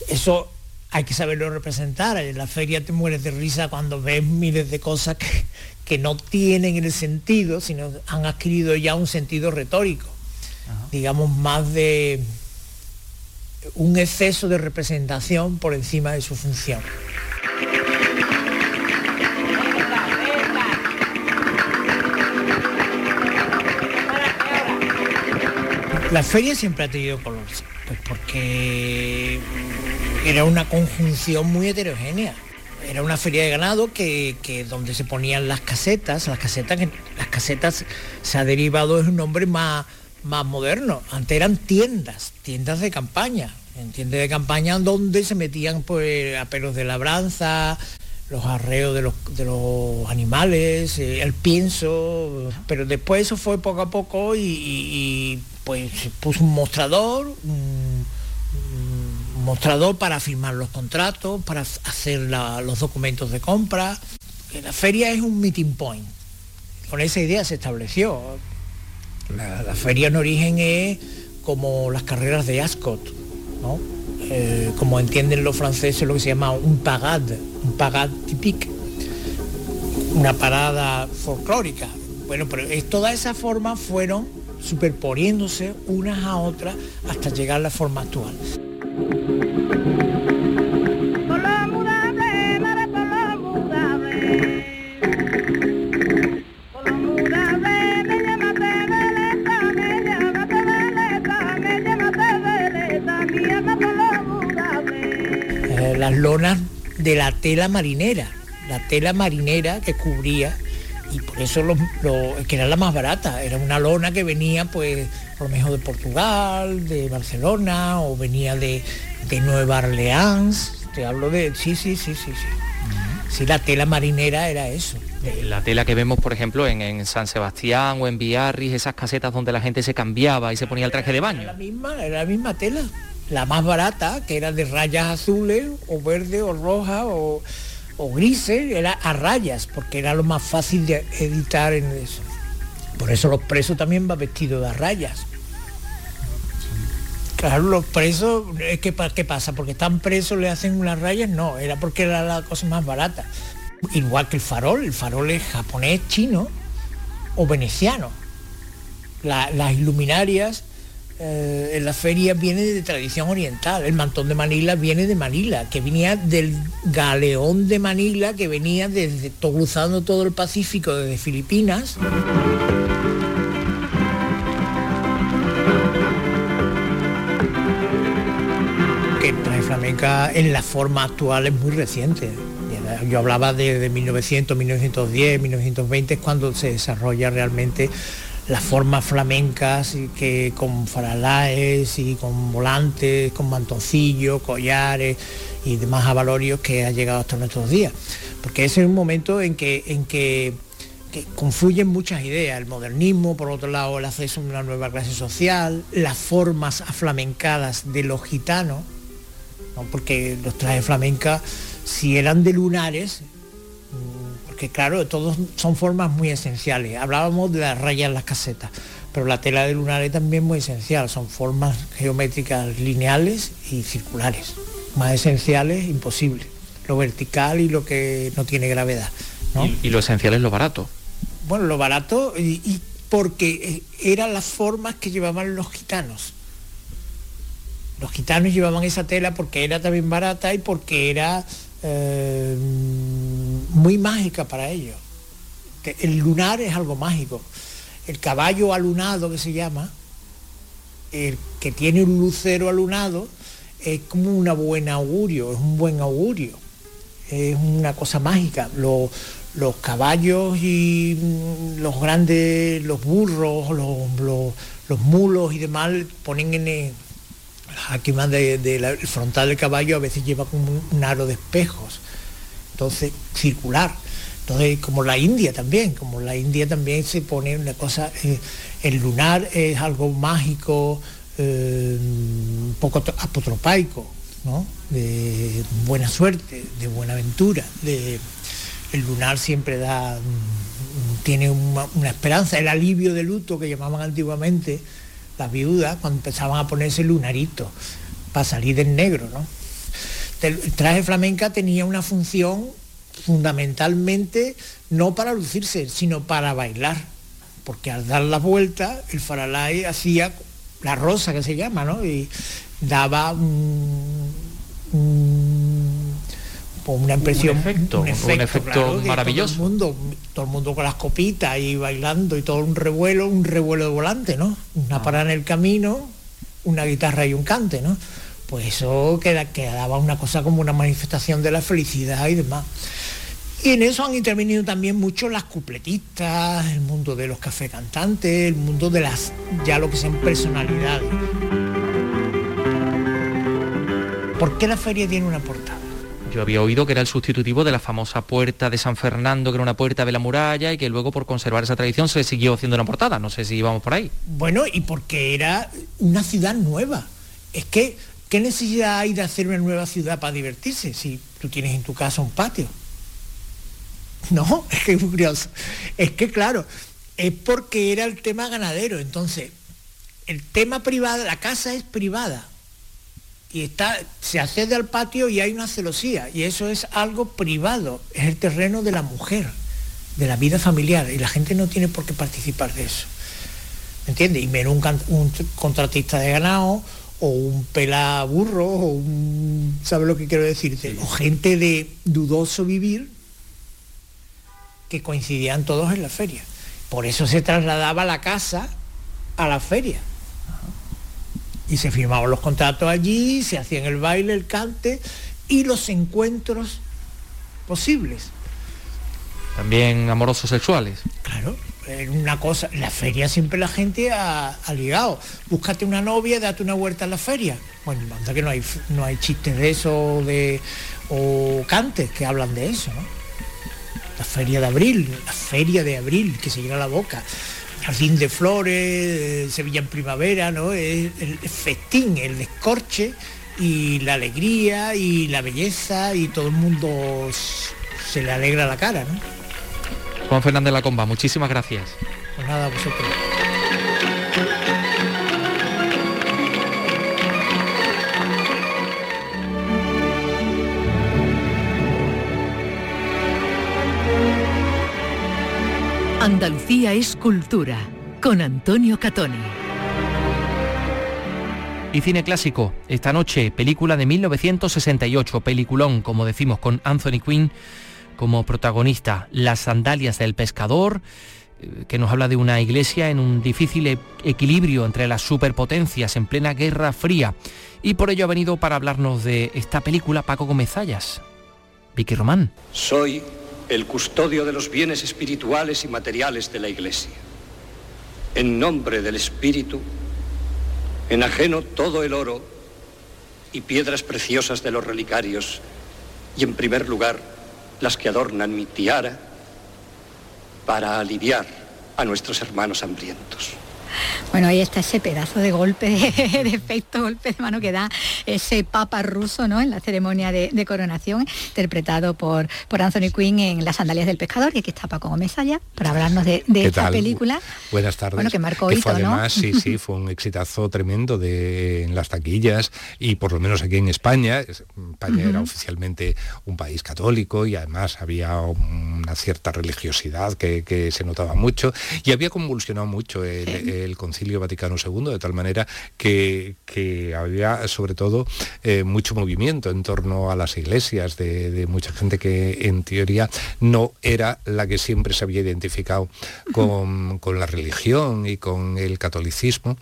Eso hay que saberlo representar. En la feria te mueres de risa cuando ves miles de cosas que, que no tienen el sentido, sino han adquirido ya un sentido retórico, digamos más de un exceso de representación por encima de su función. La feria siempre ha tenido color, pues porque era una conjunción muy heterogénea. Era una feria de ganado que, que donde se ponían las casetas, las casetas, las casetas se ha derivado de un nombre más, más moderno. Antes eran tiendas, tiendas de campaña. En tiendas de campaña donde se metían pues, apelos de labranza, los arreos de los, de los animales, eh, el pienso, pero después eso fue poco a poco y, pues puso un mostrador, un, mostrador para firmar los contratos, para hacer los documentos de compra. La feria es un meeting point. Con esa idea se estableció. La, feria en origen es como las carreras de Ascot, ¿no? Eh, como entienden los franceses lo que se llama un pagad, un pagad typique, una parada folclórica. Bueno, pero todas esas formas fueron superponiéndose unas a otras hasta llegar a la forma actual. Eh, las lonas de la tela marinera, la tela marinera que cubría y por eso lo, lo- que era la más barata, era una lona que venía pues a lo mejor de Portugal, de Barcelona o venía de, de Nueva Orleans, te hablo de, sí, sí, sí, sí, sí. Sí, la tela marinera era eso. La tela que vemos, por ejemplo, en, en San Sebastián o en Biarritz, esas casetas donde la gente se cambiaba y se ponía el traje de baño. La misma, era la misma tela. La más barata, que era de rayas azules, o verde, o roja, o, o grises, era a rayas, porque era lo más fácil de editar en eso. Por eso los presos también va vestido de rayas. Claro, los presos, es que ¿qué pasa? Porque están presos, le hacen unas rayas, no, era porque era la cosa más barata. Igual que el farol, el farol es japonés, chino o veneciano. La- las iluminarias eh, en la feria viene de tradición oriental. El mantón de Manila viene de Manila, que venía del galeón de Manila, que venía desde cruzando todo el Pacífico desde Filipinas. que el traje flamenca en la forma actual es muy reciente. Yo hablaba de, de 1900, 1910, 1920 es cuando se desarrolla realmente las formas flamencas que con faralaes y con volantes, con mantoncillos, collares y demás avalorios que ha llegado hasta nuestros días. Porque ese es un momento en que, en que que confluyen muchas ideas, el modernismo, por otro lado el acceso a una nueva clase social, las formas aflamencadas de los gitanos, ¿no? porque los trajes flamencas, si eran de lunares, porque claro, todos son formas muy esenciales. Hablábamos de las rayas en las casetas, pero la tela de lunares también es muy esencial, son formas geométricas lineales y circulares. Más esenciales, imposible. Lo vertical y lo que no tiene gravedad. ¿no? Y, y lo esencial es lo barato. Bueno, lo barato y, y porque eran las formas que llevaban los gitanos. Los gitanos llevaban esa tela porque era también barata y porque era eh, muy mágica para ellos. Que el lunar es algo mágico. El caballo alunado que se llama, el que tiene un lucero alunado, es como un buen augurio, es un buen augurio, es una cosa mágica. Lo- los caballos y mm, los grandes, los burros, los, los- los mulos y demás ponen en el, aquí más de, el frontal del caballo a veces lleva como un, un aro de espejos, entonces circular. Entonces, como la India también, como la India también se pone una cosa, eh, el lunar es algo mágico, eh, un poco apotropaico, ¿no? De buena suerte, de buena aventura, el lunar siempre da, mm, tiene una, una esperanza, el alivio de luto que llamaban antiguamente las viudas cuando empezaban a ponerse lunarito para salir del negro, ¿no? El traje flamenca tenía una función fundamentalmente no para lucirse, sino para bailar, porque al dar la vuelta el faralay hacía la rosa que se llama, ¿no? Y daba un- un- una impresión, efecto, un efecto claro, que maravilloso. Todo el, mundo, todo el mundo con las copitas y bailando y todo un revuelo, un revuelo de volante, ¿no? Una parada en el camino, una guitarra y un cante, ¿no? Pues eso queda, quedaba una cosa como una manifestación de la felicidad y demás. Y en eso han intervenido también mucho las cupletistas, el mundo de los café cantantes, el mundo de las, ya lo que sean personalidades. ¿Por qué la feria tiene una portada? Yo había oído que era el sustitutivo de la famosa puerta de San Fernando, que era una puerta de la muralla y que luego por conservar esa tradición se siguió haciendo una portada. No sé si íbamos por ahí. Bueno, y porque era una ciudad nueva. Es que, ¿qué necesidad hay de hacer una nueva ciudad para divertirse si tú tienes en tu casa un patio? No, es que es curioso. Es que claro, es porque era el tema ganadero. Entonces, el tema privado, la casa es privada. Y está, se accede al patio y hay una celosía. Y eso es algo privado. Es el terreno de la mujer, de la vida familiar. Y la gente no tiene por qué participar de eso. ¿Me entiendes? Y menos un, un contratista de ganado o un pelaburro o un... ¿Sabes lo que quiero decirte? O gente de dudoso vivir que coincidían todos en la feria. Por eso se trasladaba la casa a la feria. Y se firmaban los contratos allí, se hacían el baile, el cante y los encuentros posibles. También amorosos sexuales. Claro, una cosa, en la feria siempre la gente ha, ha ligado. Búscate una novia, date una vuelta a la feria. Bueno, anda que no hay, no hay chistes de eso de, o cantes que hablan de eso, ¿no? La feria de abril, la feria de abril, que se llena la boca. Jardín de flores, Sevilla en primavera, ¿no? Es el festín, el descorche y la alegría y la belleza y todo el mundo se le alegra la cara. Juan Fernández Lacomba, muchísimas gracias. Pues nada, a vosotros. Andalucía es cultura con Antonio Catoni. Y cine clásico, esta noche, película de 1968, peliculón, como decimos, con Anthony Quinn como protagonista, Las sandalias del pescador, eh, que nos habla de una iglesia en un difícil e- equilibrio entre las superpotencias en plena Guerra Fría. Y por ello ha venido para hablarnos de esta película Paco Gómez Zayas. Vicky Román. Soy el custodio de los bienes espirituales y materiales de la Iglesia. En nombre del Espíritu, enajeno todo el oro y piedras preciosas de los relicarios, y en primer lugar las que adornan mi tiara, para aliviar a nuestros hermanos hambrientos. Bueno, ahí está ese pedazo de golpe, de, de efecto, golpe de mano que da ese papa ruso ¿no? en la ceremonia de, de coronación, interpretado por, por Anthony Quinn en Las sandalias del pescador, que aquí está Paco Gómez allá, para hablarnos de, de ¿Qué esta tal? película. Buenas tardes. Bueno, que marcó fue hito, ¿no? además, sí, sí, fue un exitazo tremendo de, en las taquillas y por lo menos aquí en España. Es- España era oficialmente un país católico y además había una cierta religiosidad que, que se notaba mucho y había convulsionado mucho el, el Concilio Vaticano II, de tal manera que, que había sobre todo eh, mucho movimiento en torno a las iglesias de, de mucha gente que en teoría no era la que siempre se había identificado con, con la religión y con el catolicismo.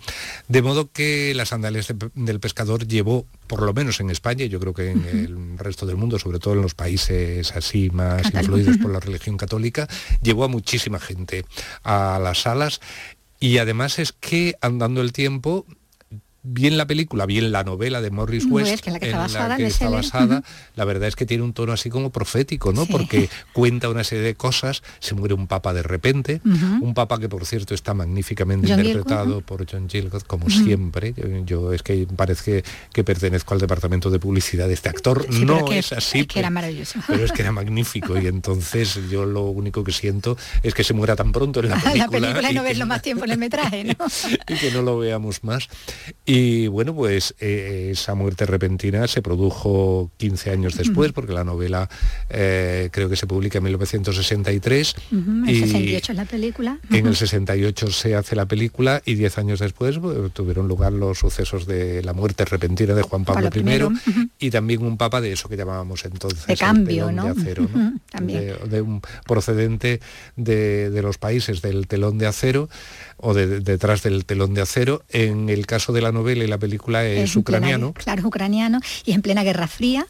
De modo que las sandalias de- del pescador llevó por lo menos en España, yo creo que en el resto del mundo, sobre todo en los países así más influidos por la religión católica, llevó a muchísima gente a las salas y además es que andando el tiempo bien la película, bien la novela de Morris West, que en la que está basada, la, que de está Shelley. basada, la verdad es que tiene un tono así como profético, ¿no? Sí. Porque cuenta una serie de cosas, se muere un papa de repente, un papa que por cierto está magníficamente John interpretado por John Gilgood, como siempre. Yo, yo es que parece que, pertenezco al departamento de publicidad de este actor. Sí, no que- es así. es que era pero- maravilloso. Pero es que era magnífico y entonces yo lo único que siento es que se muera tan pronto en la película. la película y no verlo más tiempo en el metraje, ¿no? y que no lo veamos más. Y bueno, pues eh, esa muerte repentina se produjo 15 años después, porque la novela eh, creo que se publica en 1963. Ujú, el y 68 es la película. en el 68 se hace la película y 10 años después pues, tuvieron lugar los sucesos de la muerte repentina de Juan Pablo, Pablo I y también un papa de eso que llamábamos entonces De el cambio, telón ¿no? de acero, ¿no? Ujú, también. De, de un procedente de, de los países del telón de acero o de, de- detrás del telón de acero. En el caso de la novela y la película es, plena- ucraniano. claro, es ucraniano y es en plena Guerra Fría.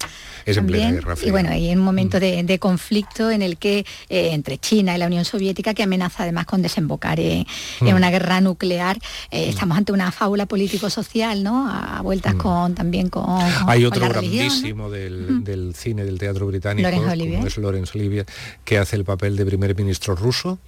Es en plena. Guerra Fría. Mm. Y bueno, hay un momento de, de conflicto en el que eh, entre China y la Unión Soviética que amenaza además con desembocar en, en Mm. una guerra nuclear. Eh, Estamos ante una fábula político-social, ¿no? A vueltas con también con, con- Mm. Hay con otro la religión, ¿no? grandísimo del, del cine, del teatro británico, como es Laurence Olivier, que hace el papel de primer ministro ruso.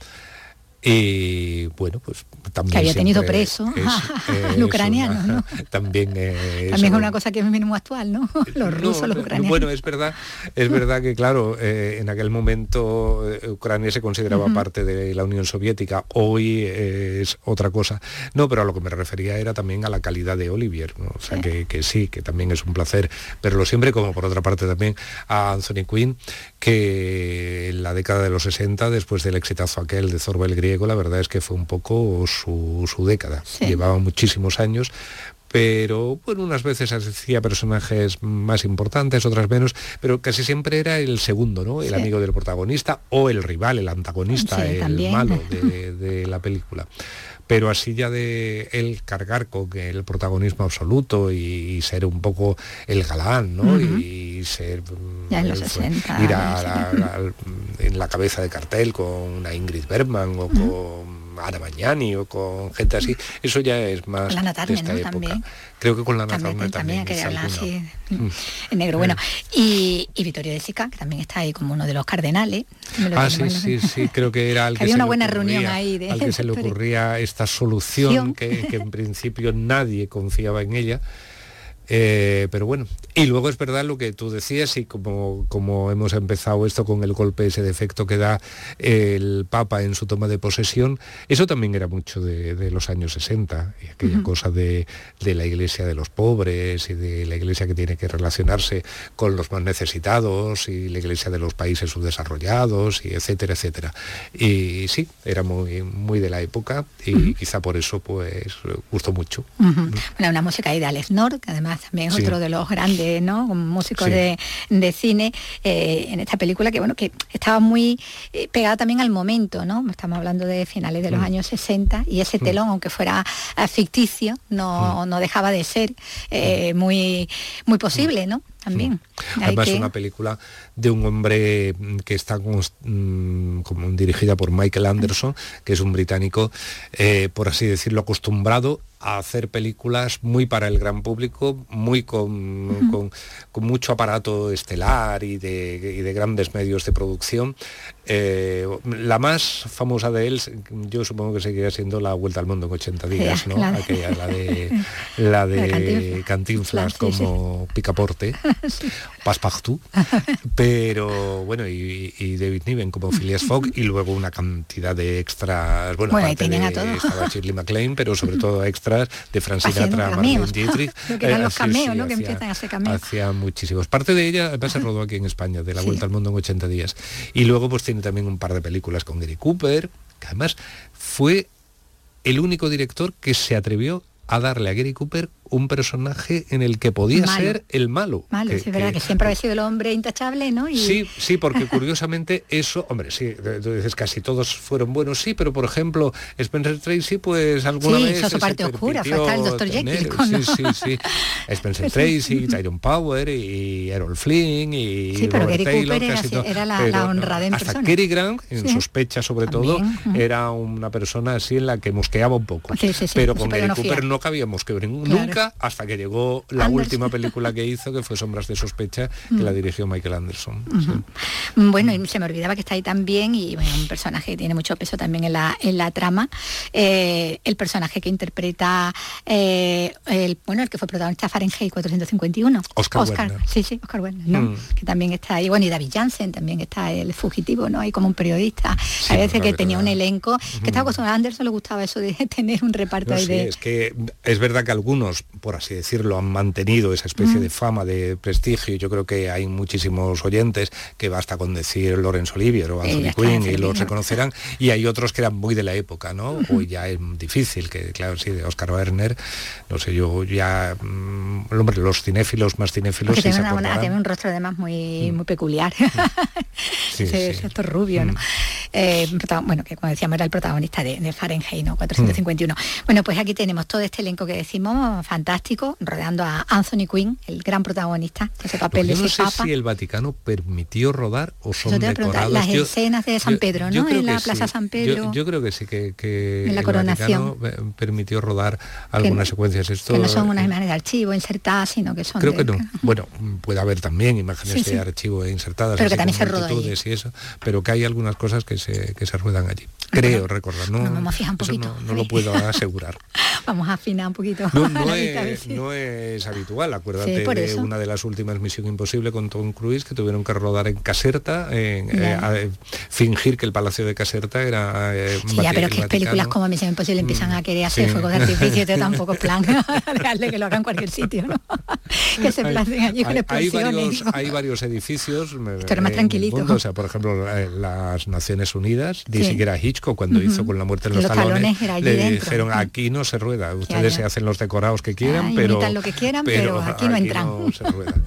Y bueno, pues también... Que había tenido preso es- al ucraniano, una- ¿no? También, eh, También es una cosa que es muy actual, ¿no? Los rusos, los no, ucranianos. Bueno, es verdad, es verdad que claro, eh, en aquel momento eh, Ucrania se consideraba parte de la Unión Soviética, hoy eh, es otra cosa. No, pero a lo que me refería era también a la calidad de Olivier, ¿no? o sea que, que sí, que también es un placer verlo siempre, como por otra parte también a Anthony Quinn, que en la década de los 60, después del exitazo aquel de Zorba el griego, la verdad es que fue un poco su, su década. Llevaba muchísimos años, pero bueno, unas veces hacía personajes más importantes, otras menos, pero casi siempre era el segundo, ¿no? El Sí. amigo del protagonista o el rival, el antagonista, Sí, el también. malo de, de la película. Pero así ya de él cargar con el protagonismo absoluto y, y ser un poco el galán, ¿no? Y ser mm, Ya en los él 60, ir a- a- en la cabeza de cartel con una Ingrid Bergman o con Ana Magnani o con gente así, eso ya es más Lana de esta ¿no? época. También. Creo que con Lana También, también, también, que hizo habla alguna. así Mm. en negro. Bueno, y, y Vittorio De Sica, que también está ahí como uno de los cardenales. Ah, sí, sí, sí, creo que era al Que que había una buena ocurría- reunión ahí de al que se le ocurría esta solución que, que en principio nadie confiaba en ella. Eh, pero bueno, y luego es verdad lo que tú decías y como, como hemos empezado esto con el golpe, ese defecto que da el Papa en su toma de posesión, eso también era mucho de, de los años 60, y aquella cosa de, de la iglesia de los pobres y de la iglesia que tiene que relacionarse con los más necesitados y la iglesia de los países subdesarrollados y etcétera, etcétera. Y sí, era muy, muy de la época y quizá por eso pues gustó mucho. Bueno, una música ahí de Alex Nord, que además también es Sí. otro de los grandes ¿no? músicos Sí. de, de cine eh, en esta película, que bueno, que estaba muy eh, pegada también al momento, ¿no? Estamos hablando de finales de los Mm. años 60 y ese Mm. telón, aunque fuera eh, ficticio, no, no dejaba de ser eh, muy, muy posible, ¿no? También. Además que- una película de un hombre mm, que está mm, como dirigida por Michael Anderson, que es un británico, eh, por así decirlo, acostumbrado a hacer películas muy para el gran público, muy con, con- con mucho aparato estelar y de, y de grandes medios de producción. Eh, la más famosa de él, yo supongo que seguirá siendo La Vuelta al Mundo en 80 días, ¿no? La de- Aquella, la de, la de Cantinflas. Cantinflas Sí, sí. como picaporte. Passepartout, pero bueno, y, y David Niven como Phileas Fogg y luego una cantidad de extras, bueno, Bueno, aparte tenían a de todos. estaba Shirley MacLaine, pero sobre todo extras de Frank Haciendo Sinatra, Marlene. Dietrich. Lo que eran Eh, los cameos, sí, ¿no? Que empiezan a hacer cameos. Hacía muchísimos. Parte de ella además se rodó aquí en España, de La Sí. Vuelta al Mundo en 80 días. Y luego pues tiene también un par de películas con Gary Cooper, que además fue el único director que se atrevió a darle a Gary Cooper un personaje en el que podía Malo. ser el malo. Malo, que- sí, es verdad que- que siempre ha sido el hombre intachable, ¿no? Y Sí, sí, porque curiosamente eso, hombre, sí, tú dices casi todos fueron buenos, sí, pero por ejemplo, Spencer Tracy, pues alguna Sí, vez hizo su parte oscura, fue hasta el Dr. Jekyll, tener- con- Sí, sí, sí. Spencer Tracy, Tyrone Power y Errol Flynn y Sí, pero Robert Taylor, era casi todo. era la- Pero la no, honrada en hasta persona. Cary Grant, en Sí. sospecha sobre todo, era una persona así en la que mosqueaba un poco. Sí, sí, sí, pero no con Gary no Cooper no cabía mosqueo ningún- Claro. nunca hasta que llegó la Anderson. última película que hizo, que fue Sombras de sospecha, que Mm. la dirigió Michael Anderson. Bueno, y se me olvidaba que está ahí también, y bueno, un personaje que tiene mucho peso también en la, en la trama, eh, el personaje que interpreta eh, el, bueno, el que fue protagonista Fahrenheit 451. Oscar Werner. Sí, sí, Oscar Werner, ¿no? Mm. Que también está ahí. Bueno, y David Jansen también está el fugitivo, ¿no? Ahí como un periodista. a veces que tenía un elenco, que estaba acostumbrado, a Anderson le gustaba eso de tener un reparto No ahí de. es que es verdad que algunos, por así decirlo, han mantenido esa especie Mm. de fama, de prestigio. Yo creo que hay muchísimos oyentes que basta con decir Laurence Olivier o Anthony Quinn y los reconocerán. Y hay otros que eran muy de la época, ¿no? Hoy ya es difícil, que claro, sí, de Oscar Werner, no sé, yo ya, mm, hombre, los cinéfilos más cinéfilos sí tiene, una- un rostro además muy, muy peculiar. Sí, ese, sí. Mm. ese actor rubio, ¿no? Eh, bueno, que como decíamos era el protagonista de, de Fahrenheit, ¿no? 451. Mm. Bueno, pues aquí tenemos todo este elenco que decimos, fantástico, rodeando a Anthony Quinn, el gran protagonista, ese papel de yo no ese sé papa. si el Vaticano permitió rodar o son te decorados. las Yo- escenas de San Pedro, yo ¿no? En la Plaza sí. San Pedro. Yo, creo que sí, que, que En la el coronación. Vaticano, eh, permitió rodar algunas secuencias. Esto, que no son eh, unas imágenes de archivo insertadas, sino que son Creo de- que no. Bueno, puede haber también imágenes Sí, sí. de archivo insertadas, Pero que también se rodó y eso, pero que hay algunas cosas que se, que se ruedan allí. Creo recordar, no, un eso poquito. no, no lo puedo asegurar. Vamos a afinar un poquito. No, es, si- no es habitual, acuérdate Sí, de una de las últimas Misión Imposible con Tom Cruise que tuvieron que rodar en Caserta, en, eh, a- fingir que el Palacio de Caserta era eh, Sí, ya, pero que películas como Misión Imposible empiezan a querer hacer sí. fuegos de artificio, esto tampoco plan dejarle que lo hagan en cualquier sitio, ¿no? que se Hay- planten allí con hay, hay varios, hay varios edificios me- Esto era más tranquilito. mundo, o sea, por ejemplo, eh, las Naciones Unidas, ni siquiera Hitchcock cuando hizo con la muerte en los, los talones, talones le dentro. dijeron aquí no se rueda, ustedes ya. se hacen los decorados que quieran, pero lo que quieran, pero aquí no entran. se rueda.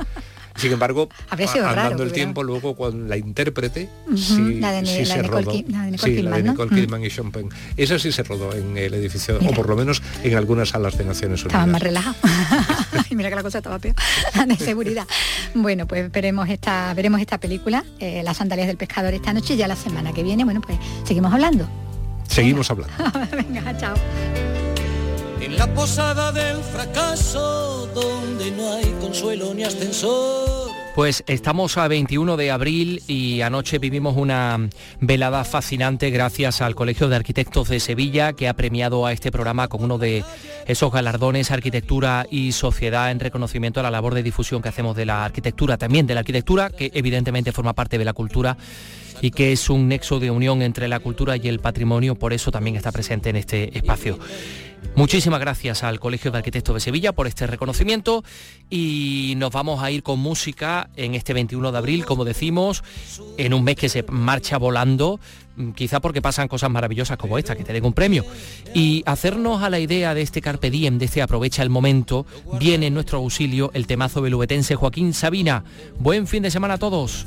Sin embargo, andando el tiempo, luego con la intérprete, sí, la de- sí la se de rodó. Kid- la de Nicole sí, la de Kidman, ¿no? Nicole Mm. Kidman y Sean Penn. Esa sí se rodó en el edificio, Mira. o por lo menos en algunas salas de Naciones Unidas. Estaban más relajados. y mira que la cosa estaba peor de seguridad. Bueno, pues veremos esta, veremos esta película, eh, Las sandalias del pescador esta noche y ya la semana que viene, bueno, pues seguimos hablando. Seguimos hablando. Venga, chao. En la posada del fracaso, donde no hay consuelo ni ascensor. Pues estamos a 21 de abril y anoche vivimos una velada fascinante gracias al Colegio de Arquitectos de Sevilla que ha premiado a este programa con uno de esos galardones Arquitectura y Sociedad en reconocimiento a la labor de difusión que hacemos de la arquitectura, también de la arquitectura que evidentemente forma parte de la cultura y que es un nexo de unión entre la cultura y el patrimonio, por eso también está presente en este espacio. Muchísimas gracias al Colegio de Arquitectos de Sevilla por este reconocimiento y nos vamos a ir con música en este 21 de abril, como decimos, en un mes que se marcha volando, mm, quizá porque pasan cosas maravillosas como esta, que te den un premio. Y hacernos a la idea de este Carpe Diem, de este aprovecha el momento, viene en nuestro auxilio el temazo belubetense Joaquín Sabina. Buen fin de semana a todos.